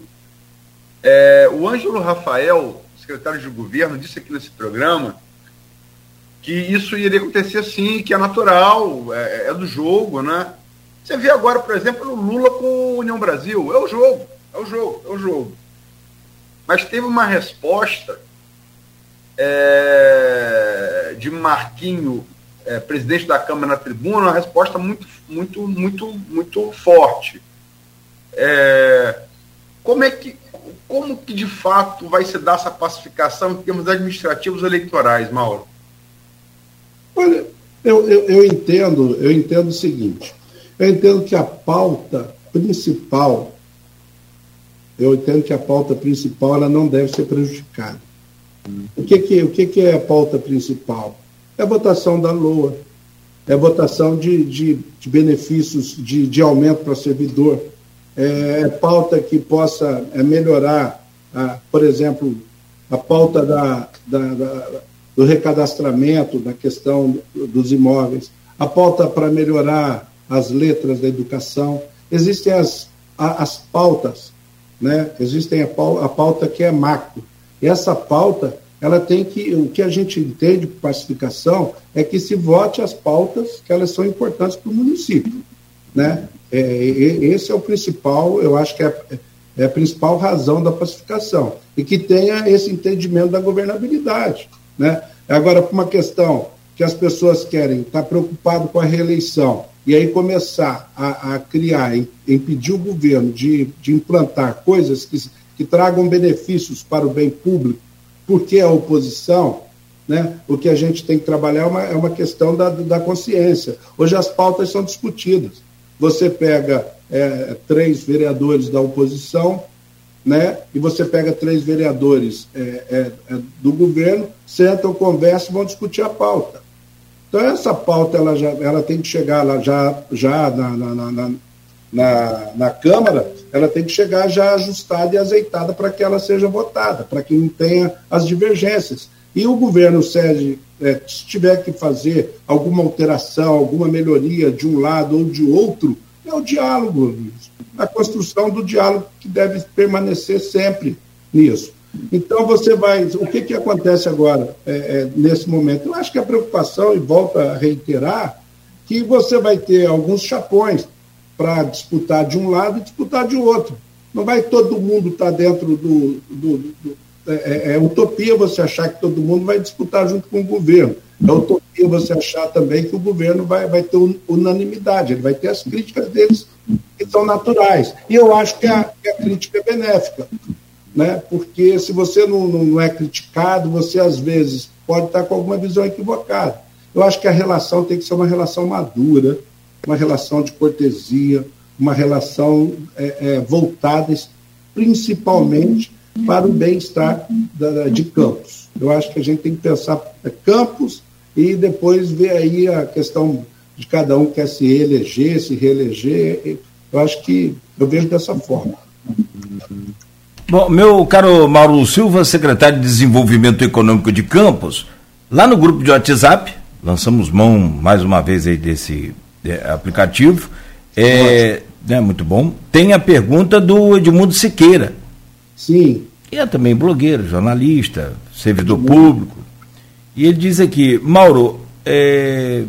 É, o Ângelo Rafael, secretário de governo, disse aqui nesse programa que isso iria acontecer sim, que é natural, é, é do jogo, né? Você vê agora, por exemplo, o Lula com a União Brasil, é o jogo, é o jogo, é o jogo. Mas teve uma resposta é, de Marquinho, é, presidente da Câmara na tribuna, uma resposta muito, muito, muito, muito forte. É, como é que, como que de fato vai se dar essa pacificação em termos administrativos eleitorais, Mauro? Olha, eu, eu, eu, entendo, eu entendo o seguinte. Eu entendo que a pauta principal, eu entendo que a pauta principal ela não deve ser prejudicada. O que, que, o que, que é a pauta principal? É a votação da LOA, é a votação de, de, de benefícios de, de aumento para servidor, é, é pauta que possa é, melhorar, a, por exemplo, a pauta da, da, da do recadastramento, da questão dos imóveis, a pauta para melhorar as letras da educação. Existem as, as pautas, né? existem a pauta, a pauta que é macro. E essa pauta, ela tem que, o que a gente entende por pacificação é que se vote as pautas que elas são importantes para o município. Né? É, esse é o principal, eu acho que é, é a principal razão da pacificação. E que tenha esse entendimento da governabilidade. Né? Agora, para uma questão que as pessoas querem estar tá preocupado com a reeleição e aí começar a, a criar, impedir o governo de, de implantar coisas que, que tragam benefícios para o bem público, porque a oposição, né, o que a gente tem que trabalhar é uma, é uma questão da, da consciência. Hoje as pautas são discutidas. Você pega é, três vereadores da oposição, né? E você pega três vereadores é, é, é, do governo, sentam, conversam, vão discutir a pauta. Então essa pauta ela já, ela tem que chegar lá já, já na, na, na, na, na Câmara, ela tem que chegar já ajustada e azeitada para que ela seja votada, para que não tenha as divergências. E o governo sede, é, se tiver que fazer alguma alteração, alguma melhoria de um lado ou de outro, é o diálogo, a construção do diálogo que deve permanecer sempre nisso. Então você vai. O que, que acontece agora é, é, nesse momento? Eu acho que a preocupação, e volta a reiterar, que você vai ter alguns chapões para disputar de um lado e disputar de outro. Não vai todo mundo estar tá dentro do. do, do é, é, é, utopia você achar que todo mundo vai disputar junto com o governo. É utopia você achar também que o governo vai, vai ter unanimidade, ele vai ter as críticas deles que são naturais. E eu acho que a, que a crítica é benéfica, né? porque se você não, não é criticado, você às vezes pode estar com alguma visão equivocada. Eu acho que a relação tem que ser uma relação madura, uma relação de cortesia, uma relação é, é, voltada principalmente para o bem-estar de Campos. Eu acho que a gente tem que pensar Campos e depois ver aí a questão de cada um quer se eleger, se reeleger. Eu acho que eu vejo dessa forma. Bom, meu caro Mauro Silva, secretário de Desenvolvimento Econômico de Campos, lá no grupo de WhatsApp, lançamos mão mais uma vez aí desse é, aplicativo. É, né, muito bom. Tem a pergunta do Edmundo Siqueira. Sim. Que é também blogueiro, jornalista, servidor público. E ele diz aqui, Mauro, é,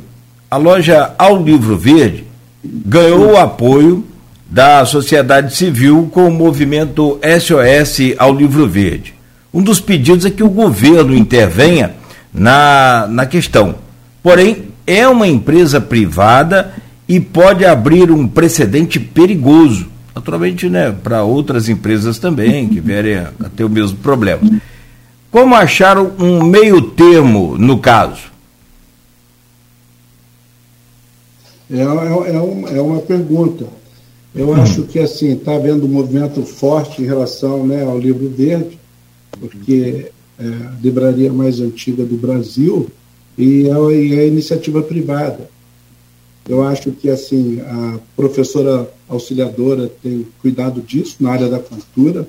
a loja Ao Livro Verde ganhou o apoio da sociedade civil com o movimento SOS ao Livro Verde. Um dos pedidos é que o governo intervenha na, na questão. Porém, é uma empresa privada e pode abrir um precedente perigoso, naturalmente, né, para outras empresas também que vierem a ter o mesmo problema. Como acharam um meio termo no caso? É, é, é, uma, é uma pergunta. Eu hum. acho que assim está havendo um movimento forte em relação né, ao livro verde, porque é a livraria mais antiga do Brasil e é, e é iniciativa privada. Eu acho que assim a professora auxiliadora tem cuidado disso na área da cultura,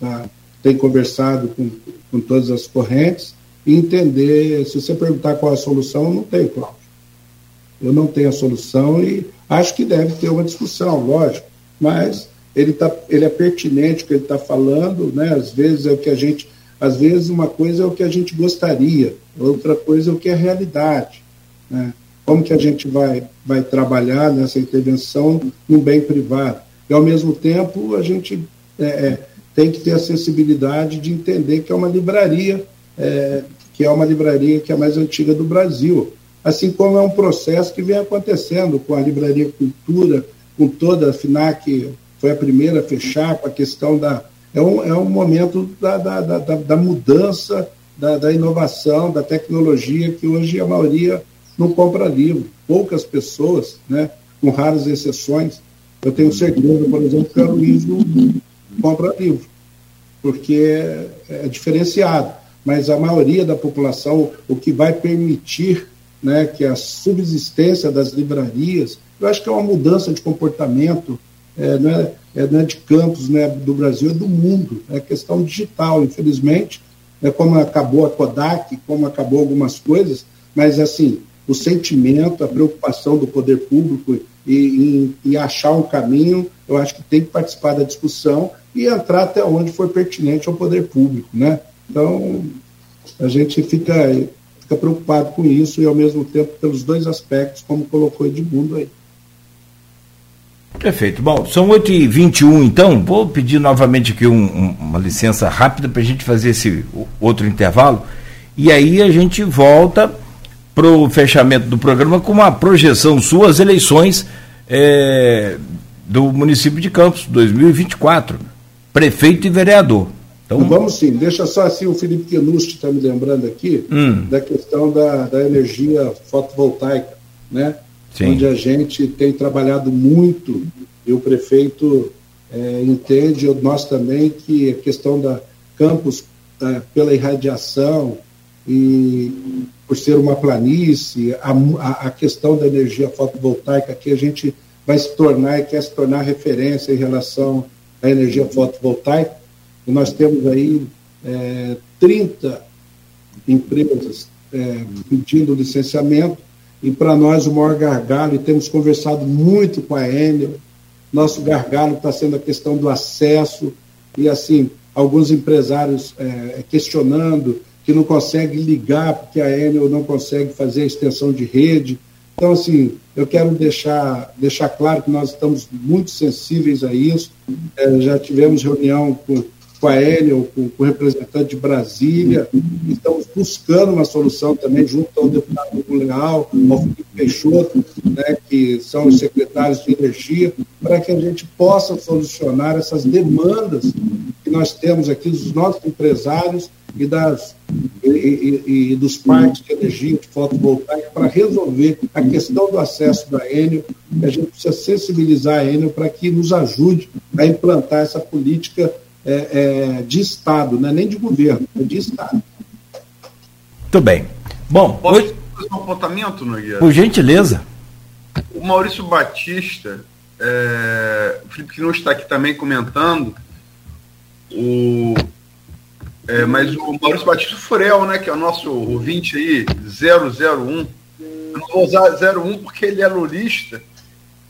tá? tem conversado com, com todas as correntes e entender. Se você perguntar qual é a solução, não tem, Cláudio. Eu não tenho a solução e acho que deve ter uma discussão, lógico, mas ele, tá, ele é pertinente o que ele está falando, né? às vezes é o que a gente. Às vezes uma coisa é o que a gente gostaria, outra coisa é o que é realidade. Né? Como que a gente vai, vai trabalhar nessa intervenção no bem privado? E, ao mesmo tempo, a gente é, é, tem que ter a sensibilidade de entender que é uma livraria, é, que é uma livraria que é a mais antiga do Brasil. Assim como é um processo que vem acontecendo com a Livraria Cultura, com toda a FINAC, foi a primeira a fechar, com a questão da. É um, é um momento da, da, da, da mudança, da, da inovação, da tecnologia, que hoje a maioria não compra livro. Poucas pessoas, né, com raras exceções. Eu tenho certeza, por exemplo, que o não compra livro, porque é, é diferenciado. Mas a maioria da população, o que vai permitir né, que a subsistência das livrarias, eu acho que é uma mudança de comportamento, é, não, é, é, não é de campos né, do Brasil, é do mundo, é questão digital, infelizmente, é como acabou a Kodak, como acabou algumas coisas, mas assim, o sentimento, a preocupação do poder público e, em, achar um caminho, eu acho que tem que participar da discussão e entrar até onde for pertinente ao poder público, né? Então, a gente fica, fica preocupado com isso e, ao mesmo tempo, pelos dois aspectos, como colocou Edmundo aí. Perfeito. Bom, são 8h21, então. Vou pedir novamente aqui um, um, uma licença rápida para a gente fazer esse outro intervalo. E aí a gente volta para o fechamento do programa com uma projeção suas eleições é, do município de Campos, 2024, prefeito e vereador. Então, vamos sim, deixa só assim, o Felipe Kenusti está me lembrando aqui hum. da questão da, da energia fotovoltaica, né? Sim. Onde a gente tem trabalhado muito e o prefeito é, entende, nós também, que a questão da campus é, pela irradiação e por ser uma planície, a, a, questão da energia fotovoltaica que a gente vai se tornar e quer se tornar referência em relação à energia fotovoltaica. E nós temos aí é, 30 empresas é, pedindo licenciamento, e para nós o maior gargalo, e temos conversado muito com a Enel, nosso gargalo está sendo a questão do acesso, e assim, alguns empresários é, questionando que não consegue ligar porque a Enel não consegue fazer a extensão de rede. Então, assim, eu quero deixar, deixar claro que nós estamos muito sensíveis a isso. É, já tivemos reunião com, com a Enel, com, com o representante de Brasília, estamos buscando uma solução também junto ao deputado Leal, ao Felipe Peixoto, né, que são os secretários de energia, para que a gente possa solucionar essas demandas que nós temos aqui dos nossos empresários e, das, e, e, e dos parques de energia de fotovoltaica para resolver a questão do acesso da Enel. A gente precisa sensibilizar a Enel para que nos ajude a implantar essa política é, é, de Estado, não é nem de governo, é de Estado. Muito bem. Bom, posso fazer um apontamento, Nogueira? Por gentileza. O Maurício Batista, é, o Felipe que não está aqui também comentando, o, é, mas o Maurício Batista Furel, né, que é o nosso ouvinte aí, 001. Eu não vou usar 01 porque ele é lulista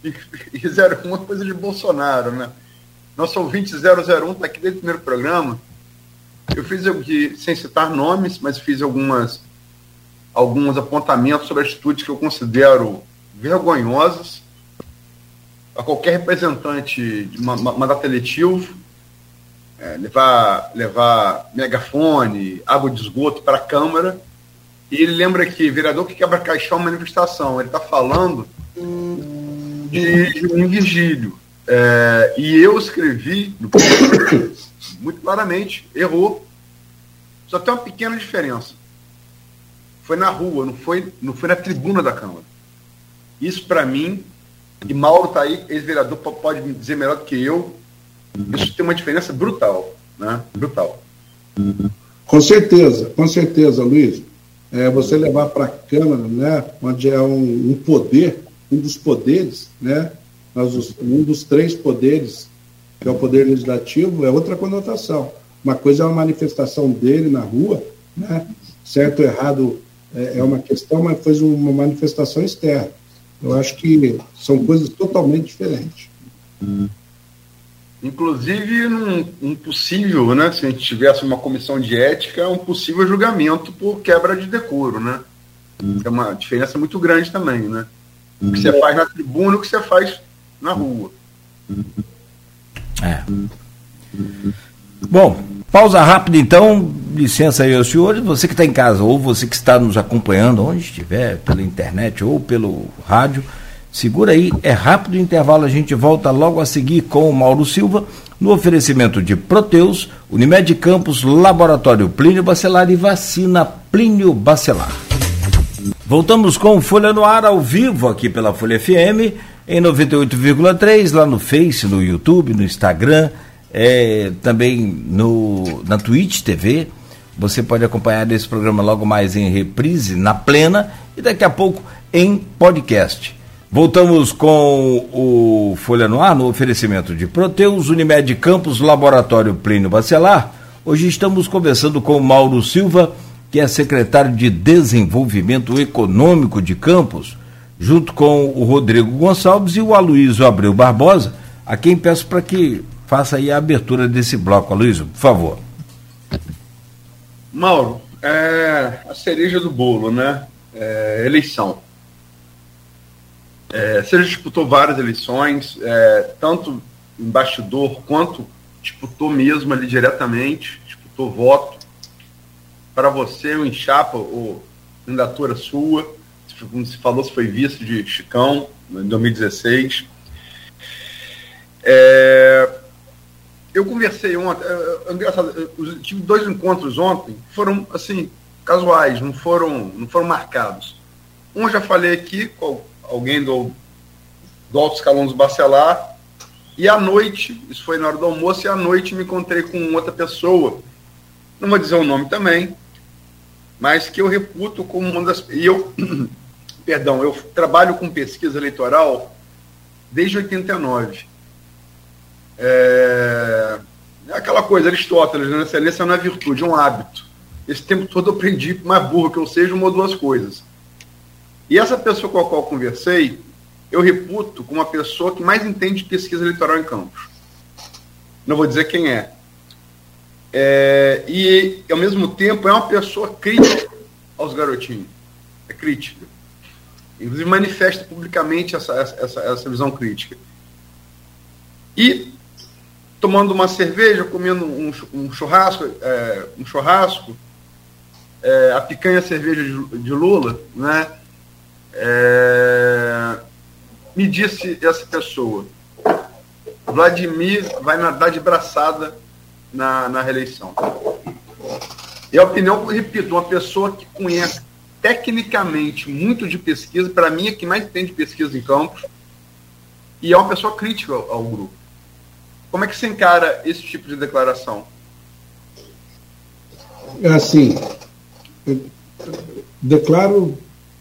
e, e 01 é coisa de Bolsonaro, né? Nosso ouvinte 001 está aqui desde o primeiro programa. Eu fiz, sem citar nomes, mas fiz algumas, alguns apontamentos sobre atitudes que eu considero vergonhosas a qualquer representante de mandato eletivo é, levar, levar megafone, água de esgoto para a Câmara. E ele lembra que vereador que quebra caixão é manifestação. Ele está falando de um Virgílio. É, e eu escrevi muito claramente, errou. Só tem uma pequena diferença. Foi na rua, não foi, não foi na tribuna da Câmara. Isso para mim, e Mauro está aí, ex-vereador, pode dizer melhor do que eu, isso tem uma diferença brutal, né? Brutal. Com certeza, com certeza, Luiz. É, você levar para a Câmara, né, onde é um, um, poder, um dos poderes, né, um dos três poderes, que é o poder legislativo, é outra conotação. Uma coisa é uma manifestação dele na rua, né, certo ou errado é, é uma questão, mas foi uma manifestação externa. Eu acho que são coisas totalmente diferentes. Inclusive, num, um possível, né, se a gente tivesse uma comissão de ética, um possível julgamento por quebra de decoro, né? É uma diferença muito grande também, né? O que você faz na tribuna o que você faz na rua. É. Bom, pausa rápida então. Licença aí aos senhores. Você que está em casa, ou você que está nos acompanhando, onde estiver, pela internet ou pelo rádio, segura aí, é rápido o intervalo. A gente volta logo a seguir com o Mauro Silva, no oferecimento de Proteus, Unimed Campos, Laboratório Plínio Bacelar e Vacina Plínio Bacelar. Voltamos com Folha no Ar ao vivo aqui pela Folha FM em 98,3, lá no Face, no YouTube, no Instagram, é, também no, na Twitch TV. Você pode acompanhar esse programa logo mais em reprise, na plena, e daqui a pouco em podcast. Voltamos com o Folha no Ar, no oferecimento de Proteus, Unimed Campos, Laboratório Plínio Bacelar. Hoje estamos conversando com Mauro Silva, que é secretário de Desenvolvimento Econômico de Campos junto com o Rodrigo Gonçalves e o Aloysio Abreu Barbosa, a quem peço para que faça aí a abertura desse bloco. Aloysio, por favor. Mauro, é a cereja do bolo, né? É, eleição. É, disputou várias eleições, é, tanto em bastidor quanto disputou mesmo ali diretamente, disputou voto. Para você, o Enchapa, ou candidatura sua, como se falou, se foi vice de Chicão em 2016. É, eu conversei ontem, é, é eu tive dois encontros ontem, foram assim, casuais, não foram, não foram marcados. Um já falei aqui com alguém do, do Alto Escalão dos Bacelar, e à noite, isso foi na hora do almoço, e à noite me encontrei com outra pessoa, não vou dizer o nome também, mas que eu reputo como uma das. E eu perdão, eu trabalho com pesquisa eleitoral desde 89. É, é aquela coisa, Aristóteles, né? excelência não é virtude, é um hábito. Esse tempo todo eu aprendi, mais burro que eu seja, uma ou duas coisas. E essa pessoa com a qual conversei, eu reputo como uma pessoa que mais entende pesquisa eleitoral em Campos. Não vou dizer quem é. é e, ao mesmo tempo, é uma pessoa crítica aos garotinhos. É crítica. Inclusive manifesta publicamente essa, essa, essa visão crítica. E tomando uma cerveja, comendo um, um churrasco, é, um churrasco, é, a picanha cerveja de, de Lula, né? É, me disse essa pessoa, Vladimir vai nadar de braçada na, na reeleição. E a opinião, repito, uma pessoa que conhece tecnicamente muito de pesquisa, para mim é que mais tem de pesquisa em campos, e é uma pessoa crítica ao, ao, grupo. Como é que você encara esse tipo de declaração? É assim, declaro,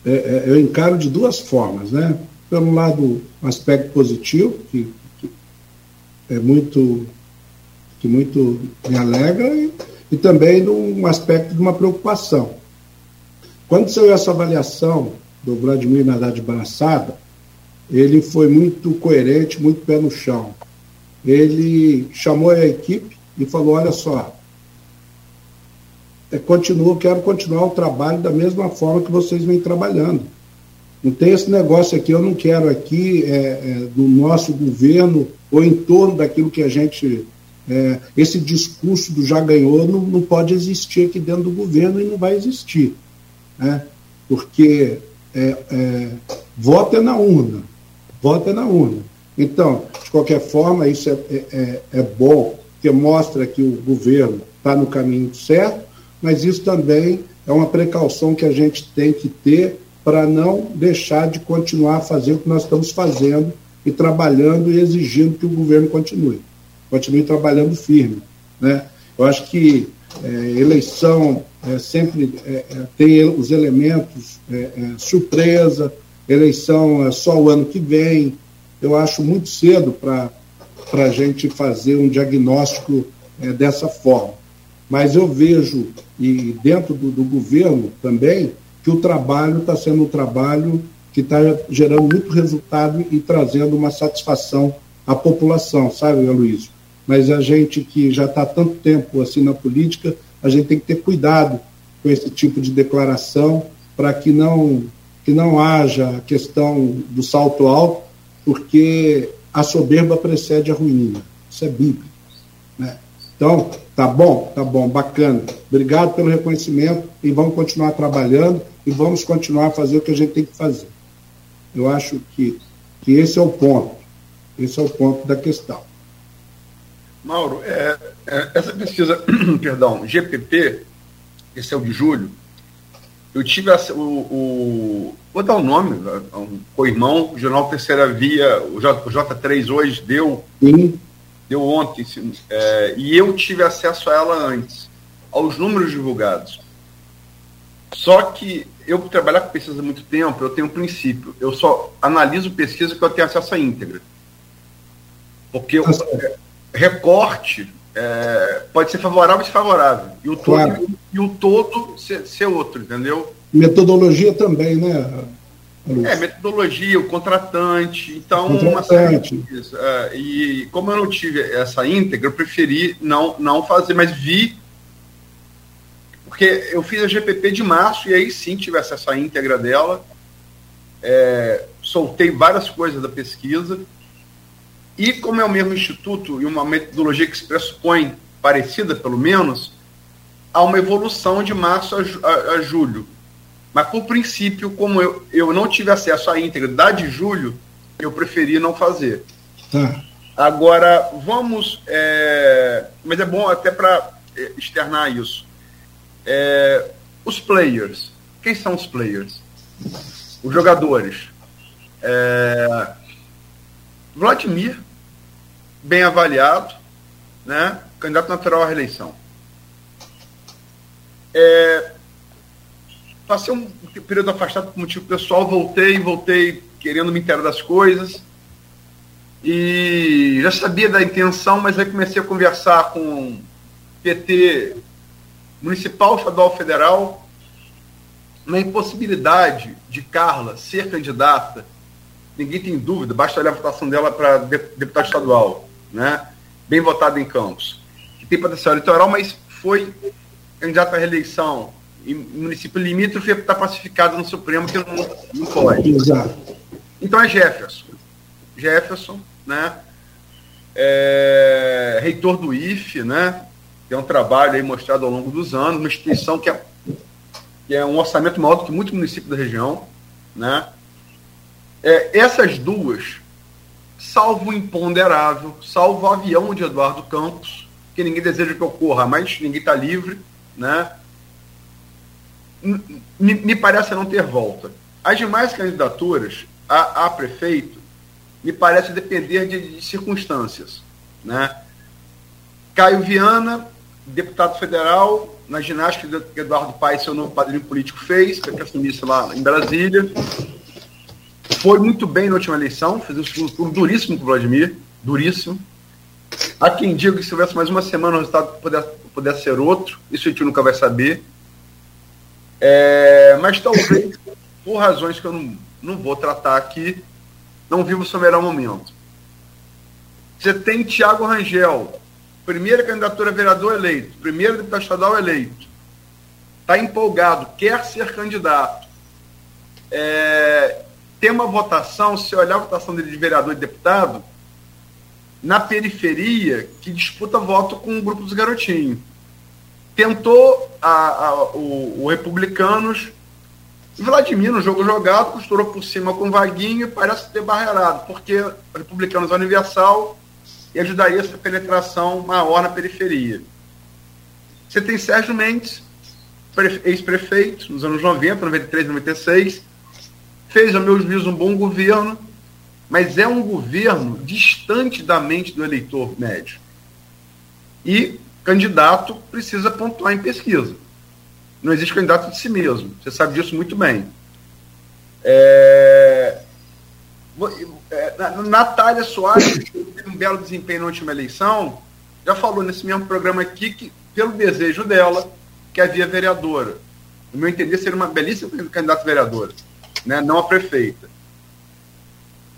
é, é, eu encaro de duas formas, né? Pelo lado, aspecto positivo, que, que é muito, que muito me alegra, e, e também um aspecto de uma preocupação quando saiu essa avaliação do Vladimir de Braçada, ele foi muito coerente, muito pé no chão. Ele chamou a equipe e falou: olha só, continuo, quero continuar o trabalho da mesma forma que vocês vêm trabalhando. Não tem esse negócio aqui, eu não quero aqui é, é, no nosso governo ou em torno daquilo que a gente. É, esse discurso do já ganhou não, não pode existir aqui dentro do governo e não vai existir né? porque é, é, voto é na urna, voto é na urna. Então, de qualquer forma, isso é, é, é, é bom, porque mostra que o governo está no caminho certo, mas isso também é uma precaução que a gente tem que ter para não deixar de continuar a fazer o que nós estamos fazendo e trabalhando e exigindo que o governo continue, continue trabalhando firme. Né? Eu acho que É, eleição é, sempre é, é tem os elementos é, é, surpresa, eleição é só o ano que vem. Eu acho muito cedo para a gente fazer um diagnóstico dessa forma. Mas eu vejo, e dentro do, do governo também, que o trabalho está sendo um trabalho que está gerando muito resultado e trazendo uma satisfação à população, sabe, Luiz? Mas a gente que já está tanto tempo assim na política, a gente tem que ter cuidado com esse tipo de declaração para que não que não haja a questão do salto alto, porque a soberba precede a ruína. Isso é bíblico. Então, tá bom, tá bom, bacana. Obrigado pelo reconhecimento e vamos continuar trabalhando e vamos continuar a fazer o que a gente tem que fazer. Eu acho que, que esse é o ponto. Esse é o ponto da questão. Mauro, é, é, essa pesquisa, perdão, GPP, esse é o de julho, eu tive a, o, o, Vou dar o um nome, um co-irmão, o Jornal Terceira Via, o, J, o J3 hoje deu. Sim. Deu ontem, é, e eu tive acesso a ela antes, aos números divulgados. Só que eu, por trabalhar com pesquisa há muito tempo, eu tenho um princípio. Eu só analiso pesquisa que eu tenho acesso à íntegra. Porque o recorte é, pode ser favorável ou desfavorável. E o todo, claro. e o todo ser, ser, outro, entendeu? Metodologia também, né? É, metodologia, o contratante. Então, contratante. Uma é, e como eu não tive essa íntegra, eu preferi não, não fazer, mas vi porque eu fiz a GPP de março e aí sim tive acesso à íntegra dela. É, soltei várias coisas da pesquisa. E como é o mesmo instituto e uma metodologia que se pressupõe parecida, pelo menos, há uma evolução de março a, a, a julho. Mas, por princípio, como eu, eu não tive acesso à íntegra da de julho, eu preferi não fazer. Tá. Agora, vamos. É, mas é bom até para é, externar isso. É, os players. Quem são os players? Os jogadores. É, Vladimir, bem avaliado, né? candidato natural à reeleição. É, passei um período afastado por motivo pessoal, voltei, voltei querendo me inteirar das coisas. E já sabia da intenção, mas aí comecei a conversar com PT municipal, estadual, federal, na impossibilidade de Carla ser candidata, ninguém tem dúvida, basta olhar a votação dela para deputado estadual, né? bem votada em Campos, que tem potencial eleitoral, mas foi candidata à reeleição em município limítrofe está pacificado no Supremo que não, não pode. Exato. Então é Jefferson. Jefferson, né? É, reitor do IFE, né? Tem um trabalho aí mostrado ao longo dos anos, uma instituição que é, que é um orçamento maior do que muitos municípios da região. Né? É, essas duas, salvo o imponderável, salvo o avião de Eduardo Campos, que ninguém deseja que ocorra, mas ninguém está livre, né? Me, me, parece não ter volta. As demais candidaturas a, a prefeito me parece depender de, de circunstâncias. Né? Caio Viana deputado federal, na ginástica que Eduardo Paes, seu novo padrinho político, fez, que assumisse lá em Brasília. Foi muito bem na última eleição, fez um segundo turno duríssimo com o Vladimir, duríssimo. Há quem diga que se tivesse mais uma semana o resultado pudesse, pudesse ser outro, isso a gente nunca vai saber. É, mas talvez, por razões que eu não, não vou tratar aqui, não vivo o seu melhor momento. Você tem Tiago Rangel, primeira candidatura a vereador eleito, primeiro deputado estadual eleito, está empolgado, quer ser candidato, é, tem uma votação, se olhar a votação dele de vereador e deputado, na periferia, que disputa voto com o grupo dos garotinhos. Tentou a, a, o, o Republicanos, Vladimir, no jogo jogado, costurou por cima com Vaguinho e parece ter barreirado, porque Republicanos Universal e ajudaria essa penetração maior na periferia. Você tem Sérgio Mendes, ex-prefeito, nos anos 90, 93, 96, fez, ao meu juízo, um bom governo, mas é um governo distante da mente do eleitor médio. E candidato precisa pontuar em pesquisa. Não existe candidato de si mesmo. Você sabe disso muito bem. É... é Natália Soares, que teve um belo desempenho na última eleição, já falou nesse mesmo programa aqui que, pelo desejo dela, que havia vereadora. No meu entender, seria uma belíssima candidata vereadora, né? não a prefeita.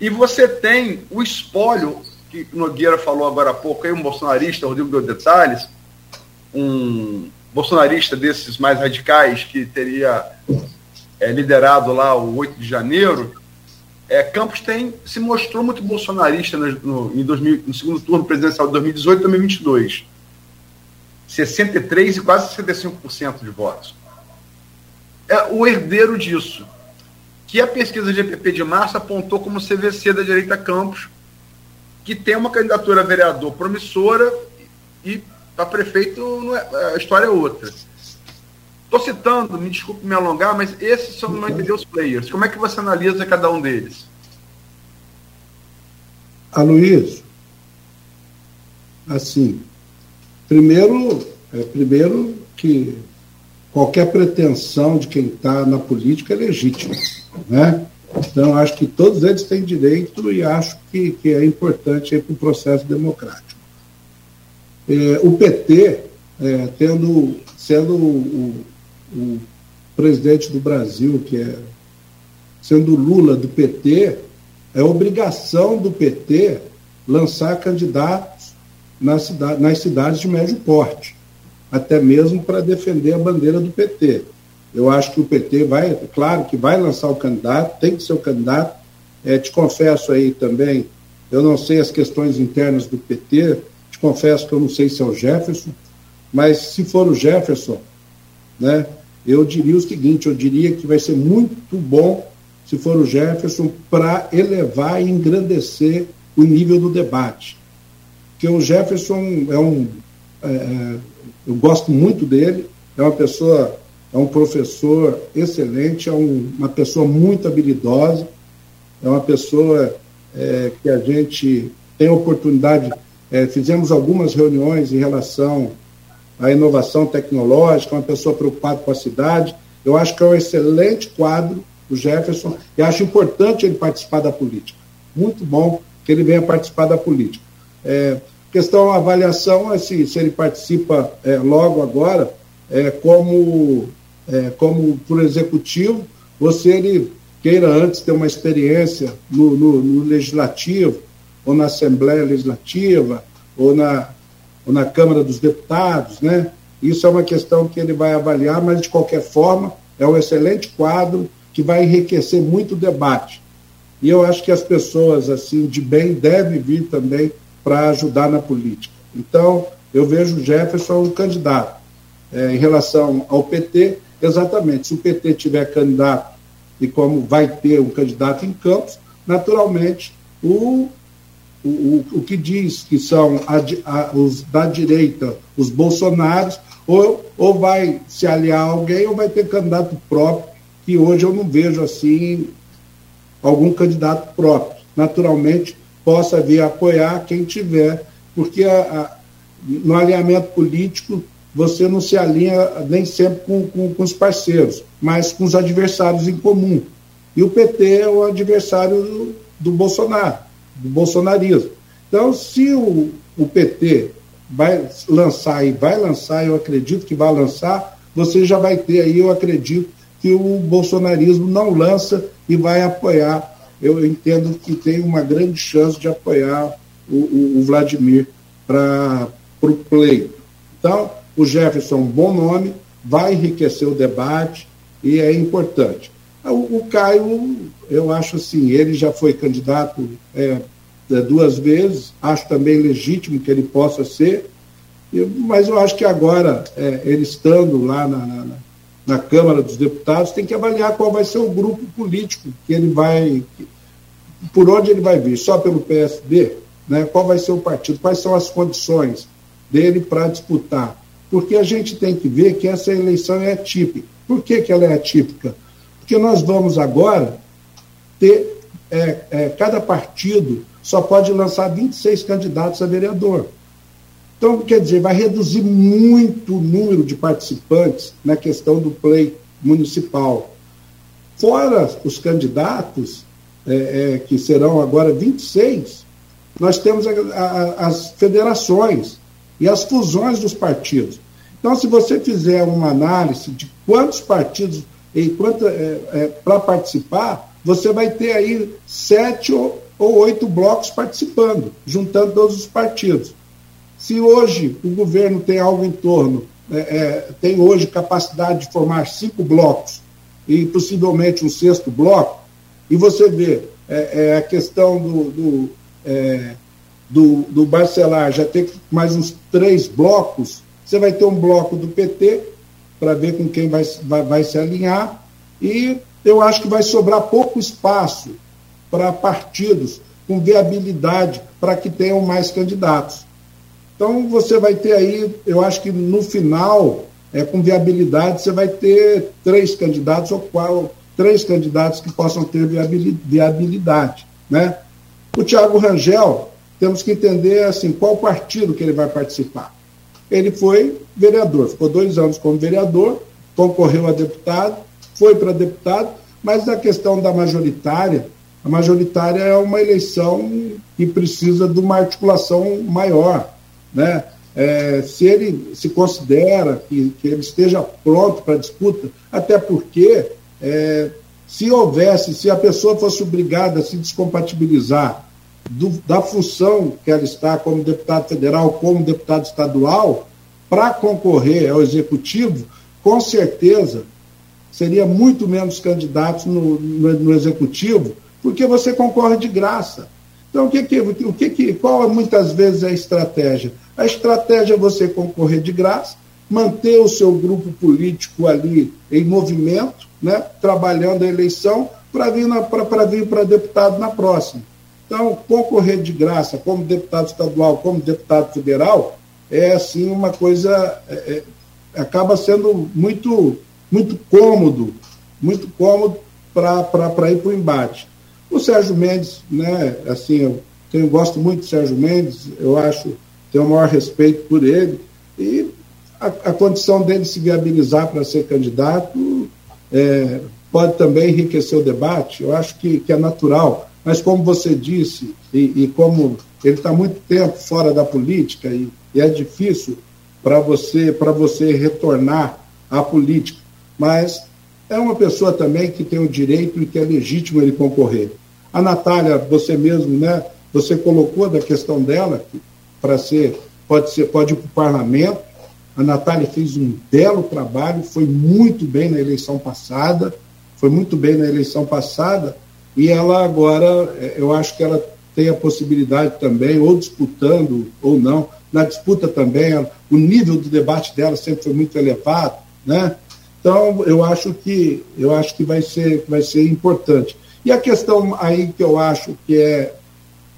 E você tem o espólio, que Nogueira falou agora há pouco, aí um bolsonarista, Rodrigo detalhes, um bolsonarista desses mais radicais que teria é, liderado lá o 8 de janeiro, é, Campos tem, se mostrou muito bolsonarista no, no, em 2000, no segundo turno presidencial de 2018 e 2022. 63% e quase 65% de votos. É o herdeiro disso, que a pesquisa de EPP de março apontou como CVC da direita Campos, que tem uma candidatura a vereador promissora e para prefeito é, a história é outra. Estou citando, me desculpe me alongar, mas esses são, não entender os players. Como é que você analisa cada um deles? Aloysio, assim, primeiro, é, primeiro que qualquer pretensão de quem está na política é legítima, né? Então, acho que todos eles têm direito e acho que, que é importante para o processo democrático. É, o PT, é, tendo, sendo o, o, presidente do Brasil, que é sendo Lula do PT, é obrigação do PT lançar candidatos cidade, nas cidades de médio porte, até mesmo para defender a bandeira do PT. Eu acho que o PT vai, claro que vai lançar o candidato, tem que ser o candidato. É, te confesso aí também, eu não sei as questões internas do PT, confesso que eu não sei se é o Jefferson, mas se for o Jefferson, né, eu diria o seguinte: eu diria que vai ser muito bom se for o Jefferson para elevar e engrandecer o nível do debate. Porque o Jefferson é um. É, é, eu gosto muito dele, é uma pessoa, é um professor excelente, é um, uma pessoa muito habilidosa, é uma pessoa é, que a gente tem a oportunidade é, fizemos algumas reuniões em relação à inovação tecnológica, uma pessoa preocupada com a cidade. Eu acho que é um excelente quadro, o Jefferson, e acho importante ele participar da política. Muito bom que ele venha participar da política. É, questão avaliação é se, se ele participa é, logo agora, é, como, é, como por executivo, ou se ele queira antes ter uma experiência no, no, no legislativo, ou na Assembleia Legislativa, ou na, ou na Câmara dos Deputados, né? Isso é uma questão que ele vai avaliar, mas de qualquer forma é um excelente quadro que vai enriquecer muito o debate. E eu acho que as pessoas assim de bem devem vir também para ajudar na política. Então, eu vejo o Jefferson um candidato. É, em relação ao PT, exatamente, se o PT tiver candidato e como vai ter um candidato em Campos, naturalmente o o, o, o que diz que são a, a, os da direita, os bolsonaros, ou, ou vai se aliar a alguém ou vai ter candidato próprio, que hoje eu não vejo assim algum candidato próprio. Naturalmente, possa vir apoiar quem tiver, porque a, a, no alinhamento político você não se alinha nem sempre com, com, com, os parceiros, mas com os adversários em comum. E o PT é o adversário do, do Bolsonaro do bolsonarismo. Então, se o, o PT vai lançar e vai lançar, eu acredito que vai lançar, você já vai ter aí, eu acredito, que o bolsonarismo não lança e vai apoiar. Eu entendo que tem uma grande chance de apoiar o, o, o Vladimir para o pleito. Então, o Jefferson é um bom nome, vai enriquecer o debate e é importante. O, o Caio, eu acho assim, ele já foi candidato é, é, duas vezes, acho também legítimo que ele possa ser, mas eu acho que agora, é, ele estando lá na, na, na, Câmara dos Deputados, tem que avaliar qual vai ser o grupo político que ele vai, por onde ele vai vir, só pelo PSD, né? qual vai ser o partido, quais são as condições dele para disputar. Porque a gente tem que ver que essa eleição é atípica. Por que, que ela é atípica? Porque nós vamos agora ter é, é, cada partido só pode lançar 26 candidatos a vereador. Então, quer dizer, vai reduzir muito o número de participantes na questão do play municipal. Fora os candidatos, é, é, que serão agora 26, nós temos a, a, as federações e as fusões dos partidos. Então, se você fizer uma análise de quantos partidos e quanto é, é, para participar, você vai ter aí sete ou, ou oito blocos participando, juntando todos os partidos. Se hoje o governo tem algo em torno, é, é, tem hoje capacidade de formar cinco blocos e possivelmente um sexto bloco, e você vê é, é a questão do, do, do, do Barcelar já tem mais uns três blocos, você vai ter um bloco do PT para ver com quem vai, vai, vai se alinhar, e eu acho que vai sobrar pouco espaço para partidos com viabilidade para que tenham mais candidatos. Então, você vai ter aí, eu acho que no final, é, com viabilidade, você vai ter três candidatos ou qual, três candidatos que possam ter viabilidade. Né? O Tiago Rangel, temos que entender assim, qual partido que ele vai participar. Ele foi vereador, ficou dois anos como vereador, concorreu a deputado, foi para deputado, mas na questão da majoritária, a majoritária é uma eleição que precisa de uma articulação maior né? É, se ele se considera que, que ele esteja pronto para disputa, até porque é, se houvesse, se a pessoa fosse obrigada a se descompatibilizar do, da função que ela está como deputado federal, como deputado estadual, para concorrer ao executivo, com certeza seria muito menos candidatos no, no, no executivo, porque você concorre de graça. Então, o que que, o que que, qual muitas vezes é a estratégia? A estratégia é você concorrer de graça, manter o seu grupo político ali em movimento, né, trabalhando a eleição para vir para deputado na próxima. Então, concorrer de graça como deputado estadual, como deputado federal, é assim uma coisa é, é, acaba sendo muito muito cômodo, muito cômodo para ir para o embate. O Sérgio Mendes, né, assim, eu, eu gosto muito do Sérgio Mendes, eu acho, tenho o maior respeito por ele, e a, a condição dele se viabilizar para ser candidato é, pode também enriquecer o debate, eu acho que, que é natural, mas como você disse, e, e como ele está muito tempo fora da política, e, e é difícil para você, você retornar à política, mas é uma pessoa também que tem o direito e que é legítimo ele concorrer. A Natália, você mesmo, né? Você colocou da questão dela para ser, pode ser, pode ir para o parlamento. A Natália fez um belo trabalho, foi muito bem na eleição passada, foi muito bem na eleição passada, e ela agora, é, eu acho que ela tem a possibilidade também, ou disputando ou não, na disputa também, o nível do debate dela sempre foi muito elevado, né? Então, eu acho que eu acho que vai ser, vai ser importante. E a questão aí que eu acho que é,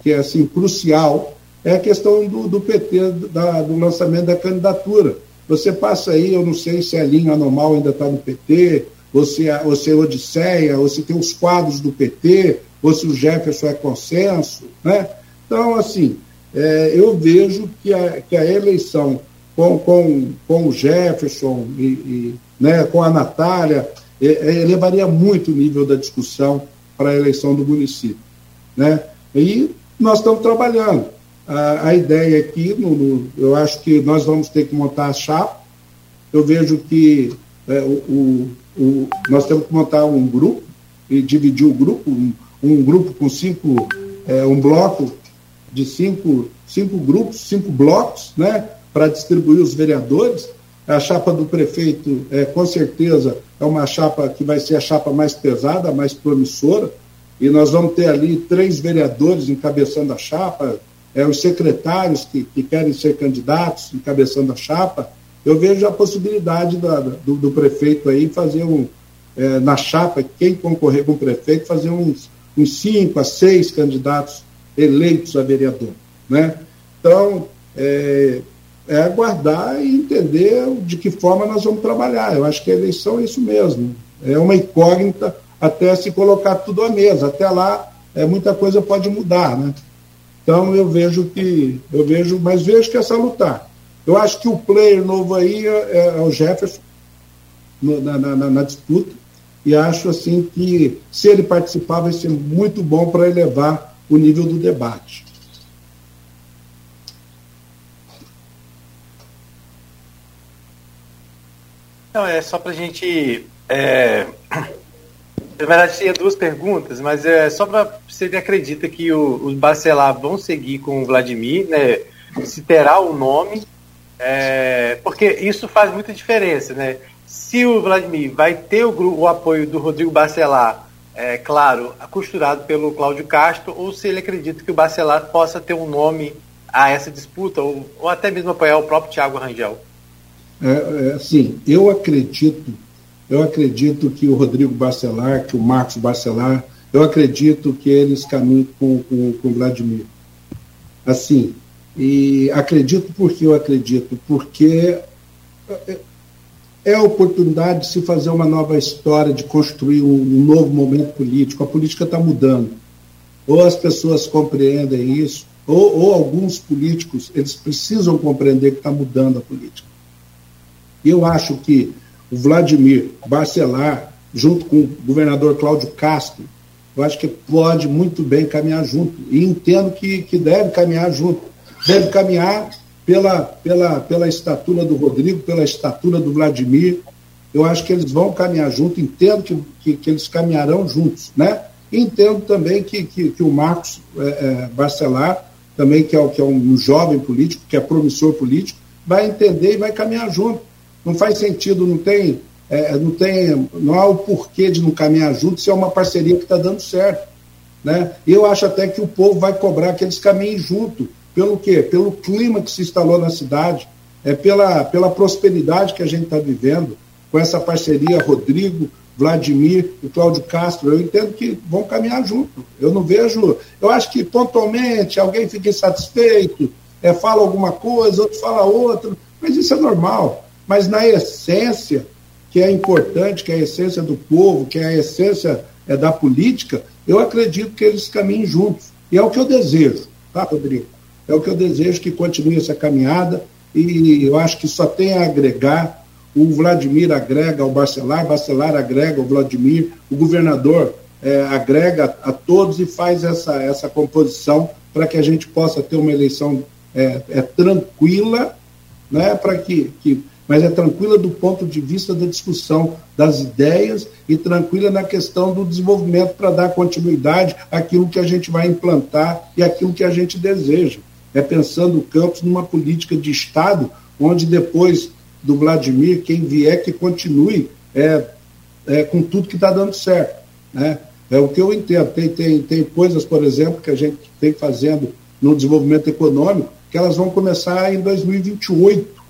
que é assim, crucial é a questão do, do PT, da, do lançamento da candidatura. Você passa aí, eu não sei se a linha anormal ainda está no PT, ou se, ou se é Odisseia, ou se tem os quadros do PT, ou se o Jefferson é consenso. Né? Então, assim, é, eu vejo que a, que a eleição com, com, com o Jefferson e, e né, com a Natália é, elevaria muito o nível da discussão para a eleição do município. Né? E nós estamos trabalhando. A, a ideia aqui, no, no, eu acho que nós vamos ter que montar a chapa. Eu vejo que é, o, o, nós temos que montar um grupo e dividir o grupo, um, um grupo com cinco, é, um bloco de cinco, cinco grupos, cinco blocos, né, para distribuir os vereadores. A chapa do prefeito, é, com certeza, é uma chapa que vai ser a chapa mais pesada, mais promissora, e nós vamos ter ali três vereadores encabeçando a chapa, é, os secretários que, que querem ser candidatos encabeçando a chapa. Eu vejo a possibilidade da, do, do, prefeito aí fazer um, é, na chapa, quem concorrer com o prefeito, fazer uns, uns cinco a seis candidatos eleitos a vereador. Né? Então, é, é aguardar e entender de que forma nós vamos trabalhar. Eu acho que a eleição é isso mesmo. É uma incógnita até se colocar tudo à mesa. Até lá, é, muita coisa pode mudar, né? Então eu vejo que, eu vejo, mas vejo que é salutar. Eu acho que o player novo aí é, é o Jefferson no, na, na, na, disputa, e acho assim que se ele participar vai ser muito bom para elevar o nível do debate. Não, é só para a gente. É... Na verdade, tinha duas perguntas, mas é só para você acredita que os Barcelar vão seguir com o Vladimir, né? Se terá o nome, é... porque isso faz muita diferença, né? Se o Vladimir vai ter o, o apoio do Rodrigo Barcelar, é claro, costurado pelo Cláudio Castro, ou se ele acredita que o Barcelar possa ter um nome a essa disputa, ou, ou até mesmo apoiar o próprio Thiago Rangel. É, é, assim, eu acredito, eu acredito que o Rodrigo Bacelar, que o Marcos Bacelar, eu acredito que eles caminham com, com, com o Vladimir. Assim, e acredito porque eu acredito, porque é, é a oportunidade de se fazer uma nova história, de construir um, um novo momento político. A política está mudando. Ou as pessoas compreendem isso, ou, ou alguns políticos, eles precisam compreender que está mudando a política. E eu acho que o Vladimir Barcelar, junto com o governador Cláudio Castro, eu acho que pode muito bem caminhar junto. E entendo que, que deve caminhar junto. Deve caminhar pela, pela, pela estatura do Rodrigo, pela estatura do Vladimir. Eu acho que eles vão caminhar junto, entendo que, que, que eles caminharão juntos. Né? Entendo também que, que, que o Marcos é, é, Barcelar, também que é, que é um jovem político, que é promissor político, vai entender e vai caminhar junto. Não faz sentido, não tem, é, não tem, não há o porquê de não caminhar junto se é uma parceria que está dando certo. Né? Eu acho até que o povo vai cobrar que eles caminhem junto. Pelo quê? Pelo clima que se instalou na cidade, é pela, pela prosperidade que a gente está vivendo, com essa parceria Rodrigo, Vladimir e Cláudio Castro. Eu entendo que vão caminhar junto. Eu não vejo. Eu acho que pontualmente alguém fica insatisfeito, é, fala alguma coisa, outro fala outra, mas isso é normal mas na essência, que é importante, que é a essência do povo, que é a essência é, da política, eu acredito que eles caminhem juntos. E é o que eu desejo, tá, Rodrigo? É o que eu desejo que continue essa caminhada e eu acho que só tem a agregar. O Vladimir agrega ao Barcelar, Barcelar agrega ao Vladimir, o governador é, agrega a todos e faz essa, essa composição para que a gente possa ter uma eleição é, é tranquila, né, para que, que mas é tranquila do ponto de vista da discussão das ideias e tranquila na questão do desenvolvimento para dar continuidade àquilo que a gente vai implantar e àquilo que a gente deseja. É pensando o campus numa política de Estado, onde depois do Vladimir, quem vier que continue é, é com tudo que está dando certo. Né? É o que eu entendo. Tem, tem, tem coisas, por exemplo, que a gente tem fazendo no desenvolvimento econômico, que elas vão começar em 2028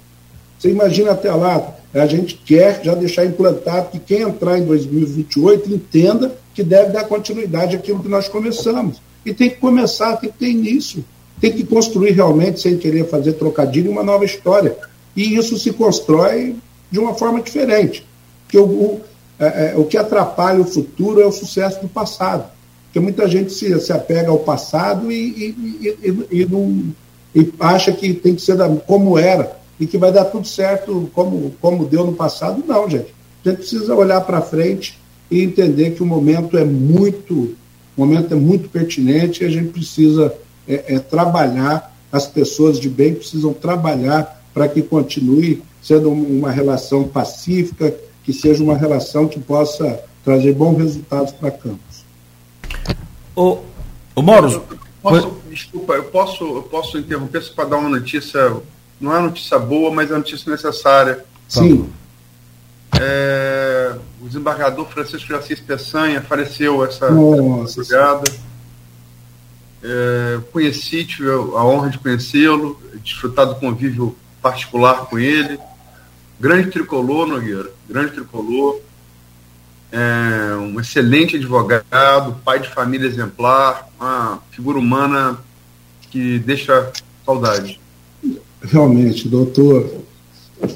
você imagina até lá, a gente quer já deixar implantado que quem entrar em 2028 entenda que deve dar continuidade àquilo que nós começamos. E tem que começar, tem que ter início. Tem que construir realmente, sem querer fazer trocadilho, uma nova história. E isso se constrói de uma forma diferente. Porque o, o, é, é, o que atrapalha o futuro é o sucesso do passado. Porque muita gente se, se apega ao passado e, e, e, e, não, acha que tem que ser da, como era e que vai dar tudo certo como, como deu no passado. Não, gente. A gente precisa olhar para frente e entender que o momento é muito, o momento é muito pertinente e a gente precisa é, é, trabalhar, as pessoas de bem precisam trabalhar para que continue sendo uma relação pacífica, que seja uma relação que possa trazer bons resultados para Campos. O, o Moro, posso, desculpa, eu posso, eu posso interromper para dar uma notícia não é notícia boa, mas é notícia necessária. Sim. É, o desembargador Francisco de Assis Peçanha faleceu essa madrugada. É, conheci, tive a honra de conhecê-lo, desfrutar do convívio particular com ele. Grande tricolor, Nogueira, grande tricolor. É, um excelente advogado, pai de família exemplar, uma figura humana que deixa saudade realmente, doutor,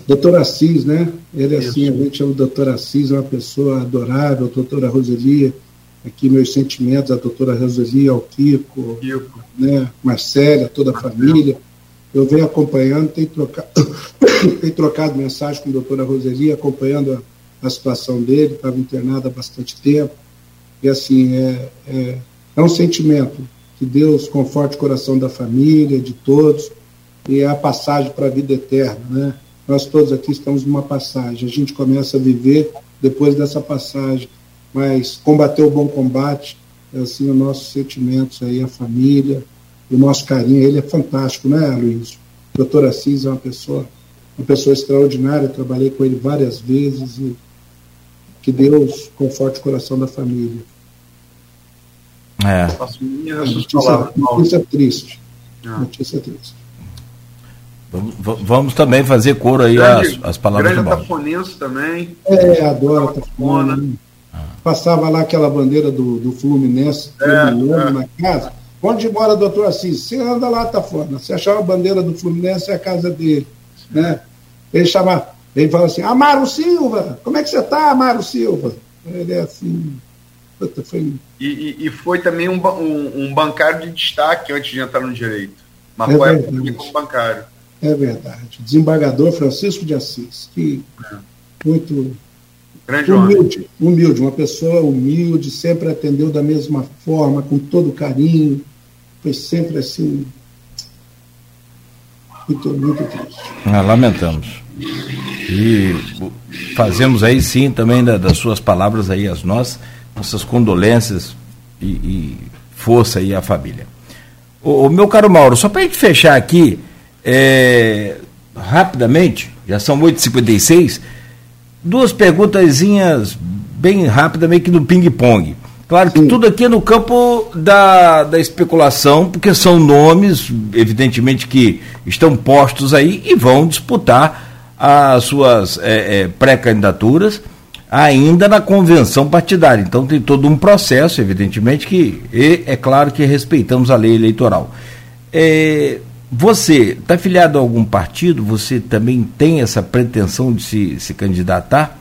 doutor Assis, né? Ele Isso. assim, a gente chama o doutor Assis, é uma pessoa adorável, doutora Roselia, aqui meus sentimentos, a doutora Roselia, ao Kiko, Kiko. Né? Marcela, toda a família. eu venho acompanhando, tenho trocado, tenho trocado mensagem com a doutora Roseli, acompanhando a, a situação dele, estava internado há bastante tempo, e assim, é, é, é um sentimento que Deus conforte o coração da família, de todos, e é a passagem para a vida eterna, né? Nós todos aqui estamos numa passagem, a gente começa a viver depois dessa passagem, mas combater o bom combate, é assim, os nossos sentimentos aí, a família, o nosso carinho, ele é fantástico, né, Luiz? O doutor Assis é uma pessoa, uma pessoa extraordinária, trabalhei com ele várias vezes e que Deus conforte o coração da família. É. Notícia, notícia triste. Ah. Notícia triste. Vamos, vamos, também fazer coro aí grande, as, as palavras grande do também. É, adoro Tafona. Passava lá aquela bandeira do, do Fluminense é, é. na casa. Onde mora o doutor Assis? Você anda lá, Tafona. Você achar a bandeira do Fluminense é a casa dele. Né? Ele chama, ele fala assim, Amaro Silva, como é que você está, Amaro Silva? Ele é assim, foi... E, e, foi também um, um, um, bancário de destaque antes de entrar no direito. Mas é foi como bancário. É verdade. Desembargador Francisco de Assis, que é. muito Grande humilde, homem. humilde, uma pessoa humilde, sempre atendeu da mesma forma, com todo carinho, foi sempre assim, muito, muito triste. Ah, lamentamos. E fazemos aí sim também da, das suas palavras aí as nossas nossas condolências e, e força aí à família. O, o, meu caro Mauro, só para a gente fechar aqui, é, rapidamente, já são 8h56, duas perguntazinhas bem rápidas, meio que no ping-pong. Claro que Sim. tudo aqui é no campo da, da especulação, porque são nomes, evidentemente, que estão postos aí e vão disputar as suas é, é, pré-candidaturas ainda na convenção partidária. Então tem todo um processo, evidentemente, que e, é claro que respeitamos a lei eleitoral. É, você está filiado a algum partido? Você também tem essa pretensão de se, se candidatar?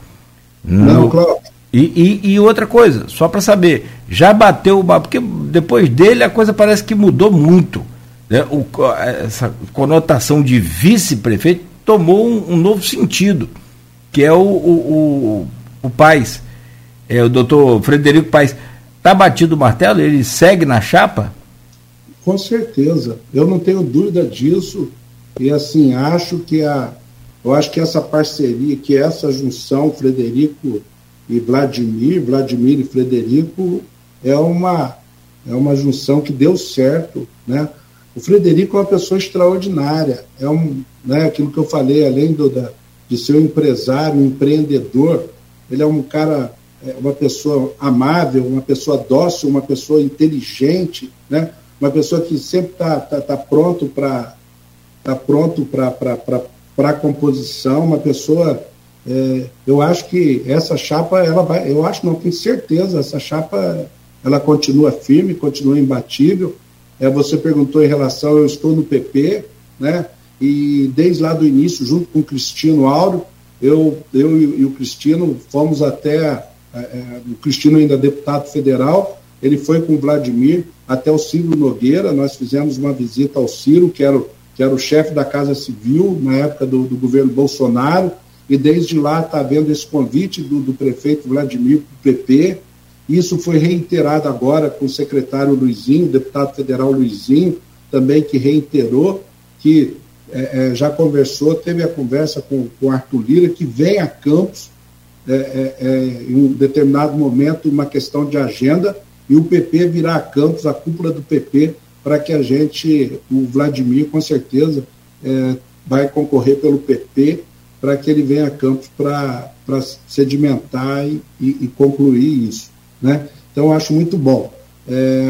Não, claro. E, e, e, outra coisa, só para saber, já bateu o porque depois dele a coisa parece que mudou muito. Né? O, essa conotação de vice-prefeito tomou um, um, novo sentido, que é o, o, o Paz, é, o doutor Frederico Paz, está batido o martelo? Ele segue na chapa? Com certeza, eu não tenho dúvida disso. E assim, acho que a, eu acho que essa parceria, que essa junção Frederico e Vladimir, Vladimir e Frederico, é uma, é uma junção que deu certo, né? O Frederico é uma pessoa extraordinária, é um, né, aquilo que eu falei, além do, da, de ser um empresário, um empreendedor, ele é um cara, é, uma pessoa amável, uma pessoa dócil, uma pessoa inteligente, né? Uma pessoa que sempre está tá, tá pronto para tá pronto para composição, uma pessoa. É, eu acho que essa chapa, ela vai, eu acho, não tenho certeza, essa chapa ela continua firme, continua imbatível. É, você perguntou em relação, eu estou no PP, né? E desde lá do início, junto com o Cristino Áureo, eu, eu e, e o Cristino fomos até, é, é, o Cristino ainda deputado federal, ele foi com o Vladimir até o Ciro Nogueira, nós fizemos uma visita ao Ciro, que era, que era o chefe da Casa Civil na época do, do governo Bolsonaro, e desde lá está havendo esse convite do, do prefeito Vladimir para o PP. Isso foi reiterado agora com o secretário Luizinho, o deputado federal Luizinho, também que reiterou que é, é, já conversou, teve a conversa com o Arthur Lira, que vem a Campos é, é, é, em um determinado momento, uma questão de agenda, e o PP virá a Campos, a cúpula do PP, para que a gente, o Vladimir, com certeza, é, vai concorrer pelo PP, para que ele venha a Campos para sedimentar e, e, concluir isso. Né? Então, acho muito bom.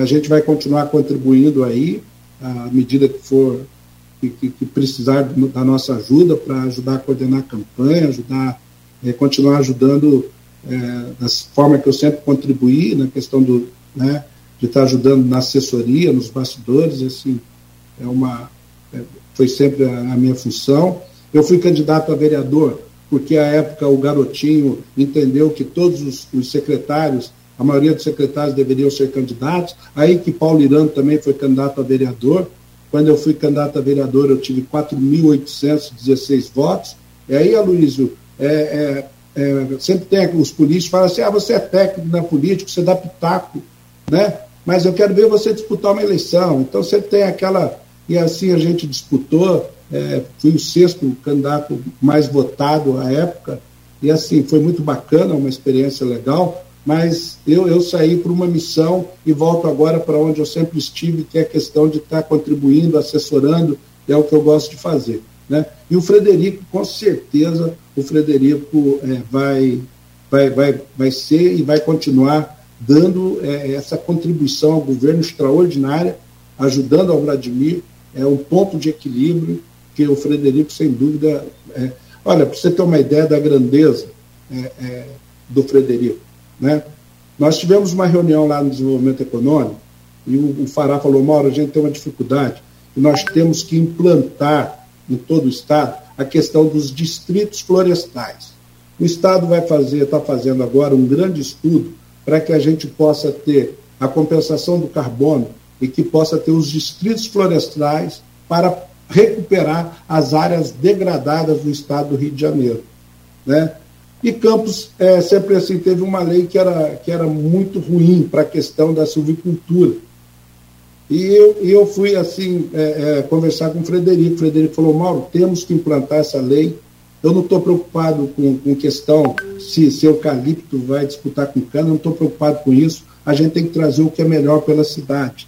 a gente vai continuar contribuindo aí, à medida que for que, que, precisar da nossa ajuda para ajudar a coordenar a campanha, ajudar, é, continuar ajudando é, da forma que eu sempre contribuí na questão do, né, de estar ajudando na assessoria, nos bastidores, assim, é uma, é, foi sempre a, a, minha função. Eu fui candidato a vereador porque à época o garotinho entendeu que todos os, os secretários, a maioria dos secretários deveriam ser candidatos, aí que Paulo Irano também foi candidato a vereador, Quando eu fui candidato a vereador, eu tive 4.816 votos. E aí, Aloysio, é, é, é, sempre tem os políticos falam assim: ah, você é técnico na política, você dá pitaco, né? Mas eu quero ver você disputar uma eleição. Então, sempre tem aquela. E assim a gente disputou. É, fui o sexto candidato mais votado à época. E assim, foi muito bacana, uma experiência legal mas eu, eu saí para uma missão e volto agora para onde eu sempre estive, que é a questão de estar contribuindo, assessorando, é o que eu gosto de fazer. Né? E o Frederico, com certeza, o Frederico é, vai, vai, vai, vai ser e vai continuar dando é, essa contribuição ao governo extraordinária, ajudando ao Vladimir, é um ponto de equilíbrio que o Frederico, sem dúvida. É, olha, para você ter uma ideia da grandeza é, é, do Frederico, né? Nós tivemos uma reunião lá no desenvolvimento econômico e o, o Fará falou, Mauro, a gente tem uma dificuldade e nós temos que implantar em todo o Estado a questão dos distritos florestais. O Estado vai fazer, está fazendo agora um grande estudo para que a gente possa ter a compensação do carbono e que possa ter os distritos florestais para recuperar as áreas degradadas do Estado do Rio de Janeiro. Né? E Campos é, sempre assim teve uma lei que era, que era muito ruim para a questão da silvicultura. E eu, eu fui assim é, é, conversar com o Frederico. O Frederico falou, Mauro, temos que implantar essa lei. Eu não estou preocupado com, com questão se, se eucalipto vai disputar com cana, não estou preocupado com isso. A gente tem que trazer o que é melhor pela cidade.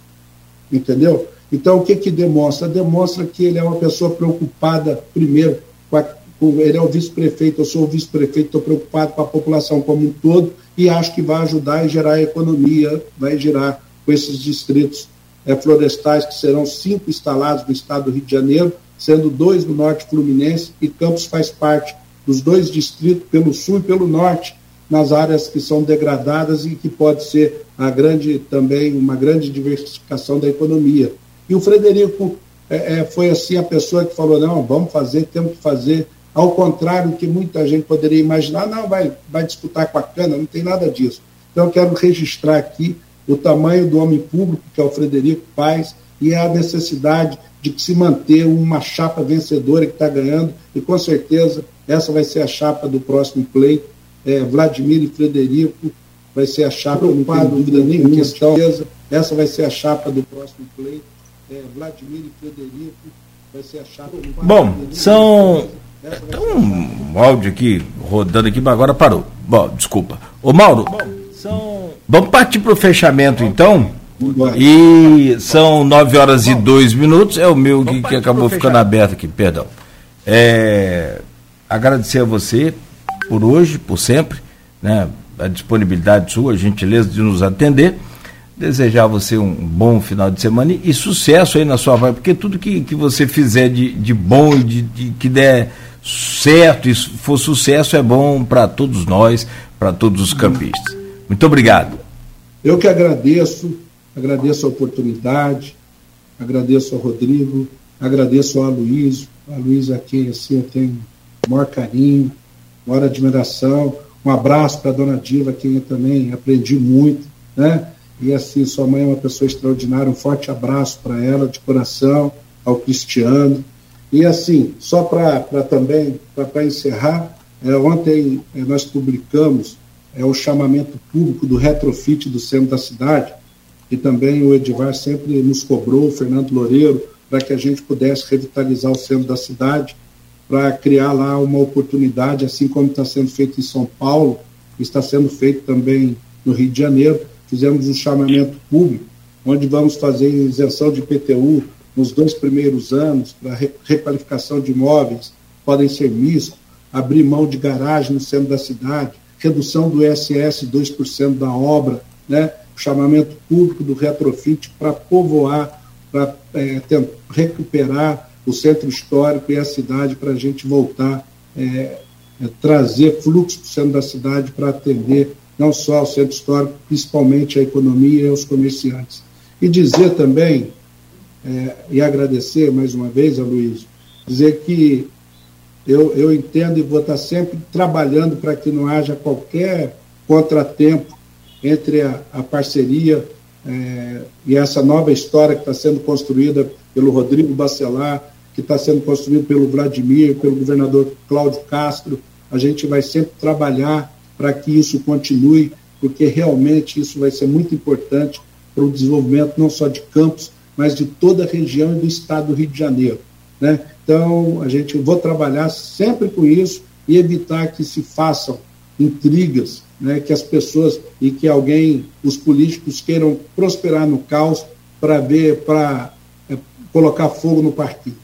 Entendeu? Então, o que, que demonstra? Demonstra que ele é uma pessoa preocupada, primeiro, com a ele é o vice-prefeito, eu sou o vice-prefeito, estou preocupado com a população como um todo e acho que vai ajudar a gerar economia, vai gerar com esses distritos é, florestais que serão cinco instalados no estado do Rio de Janeiro, sendo dois no norte fluminense e Campos faz parte dos dois distritos, pelo sul e pelo norte, nas áreas que são degradadas e que pode ser a grande também uma grande diversificação da economia. E o Frederico é, é, foi assim a pessoa que falou não, vamos fazer, temos que fazer ao contrário do que muita gente poderia imaginar, não, vai, vai disputar com a cana, não tem nada disso. Então, eu quero registrar aqui o tamanho do homem público, que é o Frederico Paes, e a necessidade de se manter uma chapa vencedora que está ganhando, e com certeza essa vai ser a chapa do próximo pleito. É, Vladimir e Frederico vai ser a chapa, não tem dúvida nenhuma, questão. essa vai ser a chapa do próximo pleito. É, Vladimir e Frederico vai ser a chapa. Bom, são tem um áudio aqui rodando aqui, mas agora parou. Bom, desculpa. Ô Mauro, são... vamos partir para o fechamento então. E são 9 horas e 2 minutos. É o meu que, que acabou ficando aberto aqui, perdão. É, agradecer a você por hoje, por sempre, né, a disponibilidade sua, a gentileza de nos atender desejar a você um bom final de semana e, e sucesso aí na sua vai, porque tudo que, que você fizer de, de bom e de, de, que der certo e for sucesso é bom para todos nós, para todos os campistas. Muito obrigado. Eu que agradeço, agradeço a oportunidade, agradeço ao Rodrigo, agradeço ao Aloysio, a Luiz a quem assim eu tenho maior carinho, maior admiração. Um abraço para a dona Diva, quem eu também aprendi muito, né? E assim, sua mãe é uma pessoa extraordinária, um forte abraço para ela, de coração, ao Cristiano. E assim, só para também, para encerrar, é, ontem é, nós publicamos é, o chamamento público do retrofit do centro da cidade, e também o Edivar sempre nos cobrou, o Fernando Loureiro, para que a gente pudesse revitalizar o centro da cidade, para criar lá uma oportunidade, assim como está sendo feito em São Paulo, está sendo feito também no Rio de Janeiro, fizemos um chamamento público, onde vamos fazer isenção de IPTU nos dois primeiros anos para requalificação de imóveis, podem ser mistos, abrir mão de garagem no centro da cidade, redução do ISS 2% da obra, né? O chamamento público do retrofit para povoar, para é, recuperar o centro histórico e a cidade para a gente voltar, é, é, trazer fluxo para o centro da cidade para atender não só ao centro histórico, principalmente à economia e aos comerciantes. E dizer também, é, e agradecer mais uma vez a Luiz, dizer que eu, eu entendo e vou estar sempre trabalhando para que não haja qualquer contratempo entre a, a parceria é, e essa nova história que está sendo construída pelo Rodrigo Bacelar, que está sendo construído pelo Vladimir, pelo governador Cláudio Castro, a gente vai sempre trabalhar para que isso continue, porque realmente isso vai ser muito importante para o desenvolvimento não só de Campos, mas de toda a região e do estado do Rio de Janeiro. Né? Então, a gente vou trabalhar sempre com isso e evitar que se façam intrigas, né, que as pessoas e que alguém, os políticos queiram prosperar no caos para ver, para é, colocar fogo no partido.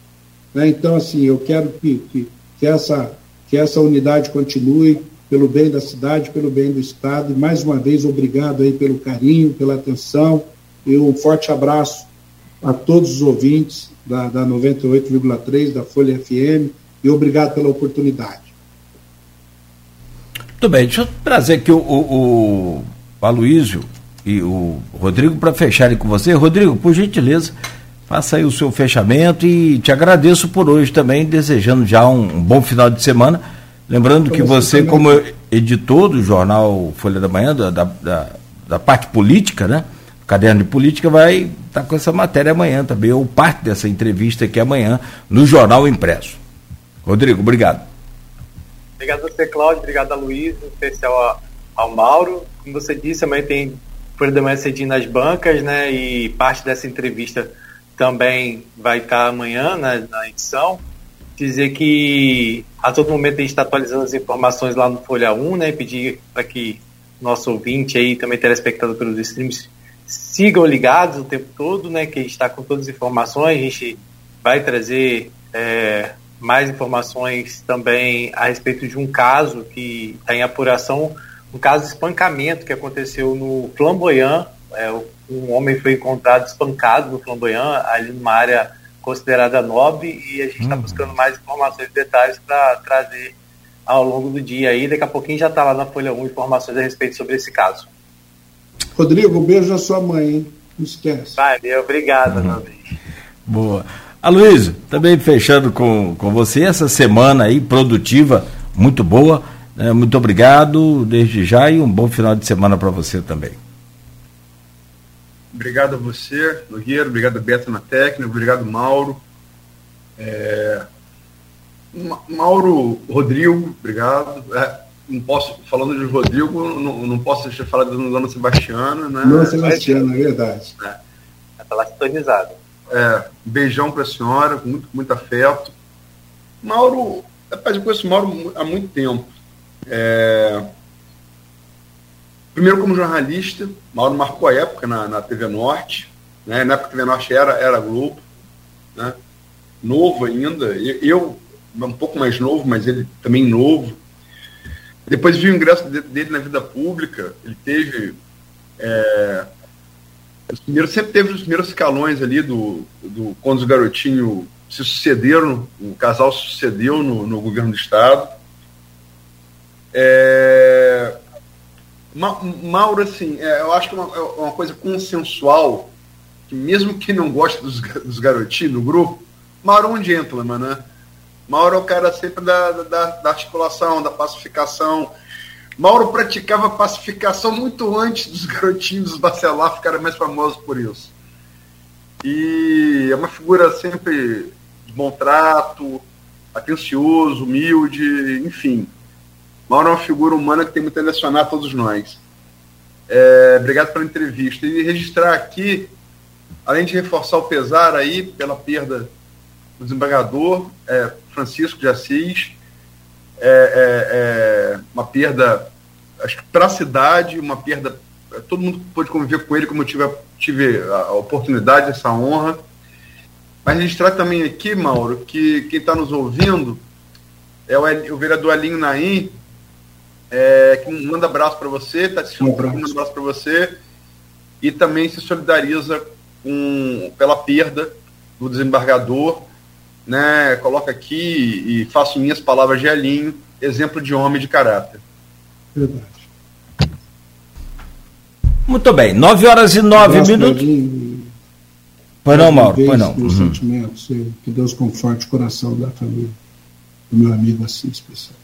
Né? Então, assim, eu quero que, que, que, essa, que essa unidade continue pelo bem da cidade, pelo bem do Estado. E mais uma vez, obrigado aí pelo carinho, pela atenção e um forte abraço a todos os ouvintes da, da 98,3 da Folha FM e obrigado pela oportunidade. Muito bem, deixa eu trazer aqui o, o, o Aloysio e o Rodrigo para fecharem com você. Rodrigo, por gentileza, faça aí o seu fechamento e te agradeço por hoje também, desejando já um, um bom final de semana. Lembrando que você, como editor do jornal Folha da Manhã, da, da, da parte política, né? O caderno de política vai estar tá com essa matéria amanhã também, ou parte dessa entrevista aqui amanhã, no Jornal Impresso. Rodrigo, obrigado. Obrigado a você, Cláudio. Obrigado a Luiz, em especial ao Mauro. Como você disse, amanhã tem Folha da Manhã cedinho nas bancas, né? E parte dessa entrevista também vai estar amanhã né, na edição. Dizer que a todo momento a gente está atualizando as informações lá no Folha 1, né? E pedir para que nosso ouvinte aí, também telespectador pelos streams, sigam ligados o tempo todo, né? Que a gente está com todas as informações, a gente vai trazer é, mais informações também a respeito de um caso que está em apuração, um caso de espancamento que aconteceu no Flamboyant. É, um homem foi encontrado espancado no Flamboyant, ali numa área considerada nobre, e a gente está uhum. buscando mais informações e detalhes para trazer ao longo do dia aí. Daqui a pouquinho já está lá na Folha 1 informações a respeito sobre esse caso. Rodrigo, um beijo à sua mãe, hein? Não esquece. Vai, obrigado, uhum. Boa. Aloysio, também fechando com, com você essa semana aí produtiva, muito boa. Né? Muito obrigado desde já e um bom final de semana para você também. Obrigado a você, Nogueira, obrigado a Beto na técnica, obrigado Mauro. É... Mauro, Rodrigo, obrigado. É, não posso, falando de Rodrigo, não, não posso deixar de falar da Dona Sebastiana, né? Dona Sebastiana, é verdade. É. Está sintonizada. É, beijão para a senhora, com muito, muito afeto. Mauro, rapaz, eu conheço o Mauro há muito tempo. É... Primeiro como jornalista, Mauro marcou a época na, na TV Norte, né? na época a TV Norte era, era Globo, né? novo ainda, eu um pouco mais novo, mas ele também novo. Depois vi o ingresso dele na vida pública, ele teve é, os primeiros, sempre teve os primeiros escalões ali do, do quando os garotinhos se sucederam, o casal sucedeu no, no governo do Estado. É, Mauro, assim, é, eu acho que é uma, é uma, coisa consensual, que mesmo que não goste dos, dos garotinhos no grupo, Mauro é um gentleman, né? Mauro é o cara sempre da, da, da articulação, da pacificação, Mauro praticava pacificação muito antes dos garotinhos Bacelar ficarem mais famosos por isso. E é uma figura sempre de bom trato, atencioso, humilde, enfim. Mauro é uma figura humana que tem muito a lecionar a todos nós. É, obrigado pela entrevista. E registrar aqui, além de reforçar o pesar aí pela perda do desembargador é, Francisco de Assis, é, é, é uma perda, acho que para a cidade, uma perda. Todo mundo pôde conviver com ele, como eu tive, tive a oportunidade, essa honra. Mas registrar também aqui, Mauro, que quem está nos ouvindo é o, o vereador Alinho Naim, é, que manda abraço para você, está assistindo um manda abraço para você, e também se solidariza com, pela perda do desembargador né, coloca aqui e faço minhas palavras de Elinho, exemplo de homem de caráter. Verdade. Muito bem, 9 horas e 9 minutos. Pois não, Mauro, pois não. Meus uhum. sentimentos, que Deus conforte o coração da família, do meu amigo assim especial.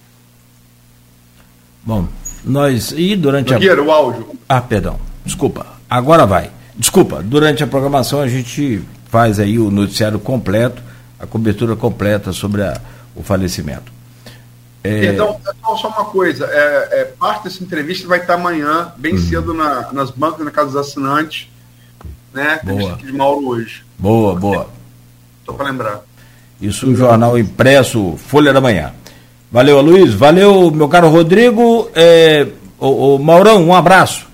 Bom, nós. E durante Nogueira, a. o áudio. Ah, perdão. Desculpa. Agora vai. Desculpa, durante a programação a gente faz aí o noticiário completo, a cobertura completa sobre a, o falecimento. É... Então, só uma coisa, é, é, parte dessa entrevista vai estar amanhã, bem uhum. cedo, na, nas bancas, na casa dos assinantes, né? Boa. de Mauro hoje. Boa, boa. Só para lembrar. Isso, um jornal impresso, Folha da Manhã. Valeu, Luiz. Valeu, meu caro Rodrigo. É, o, o Maurão, um abraço.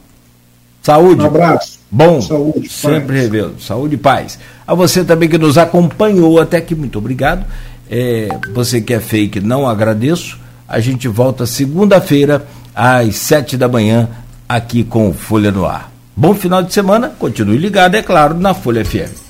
Saúde. Um abraço. Bom, Saúde, sempre revelo. Saúde e paz. A você também que nos acompanhou até aqui, muito obrigado. É, você que é fake, não agradeço. A gente volta segunda-feira, às sete da manhã, aqui com Folha no Ar. Bom final de semana, continue ligado, é claro, na Folha FM.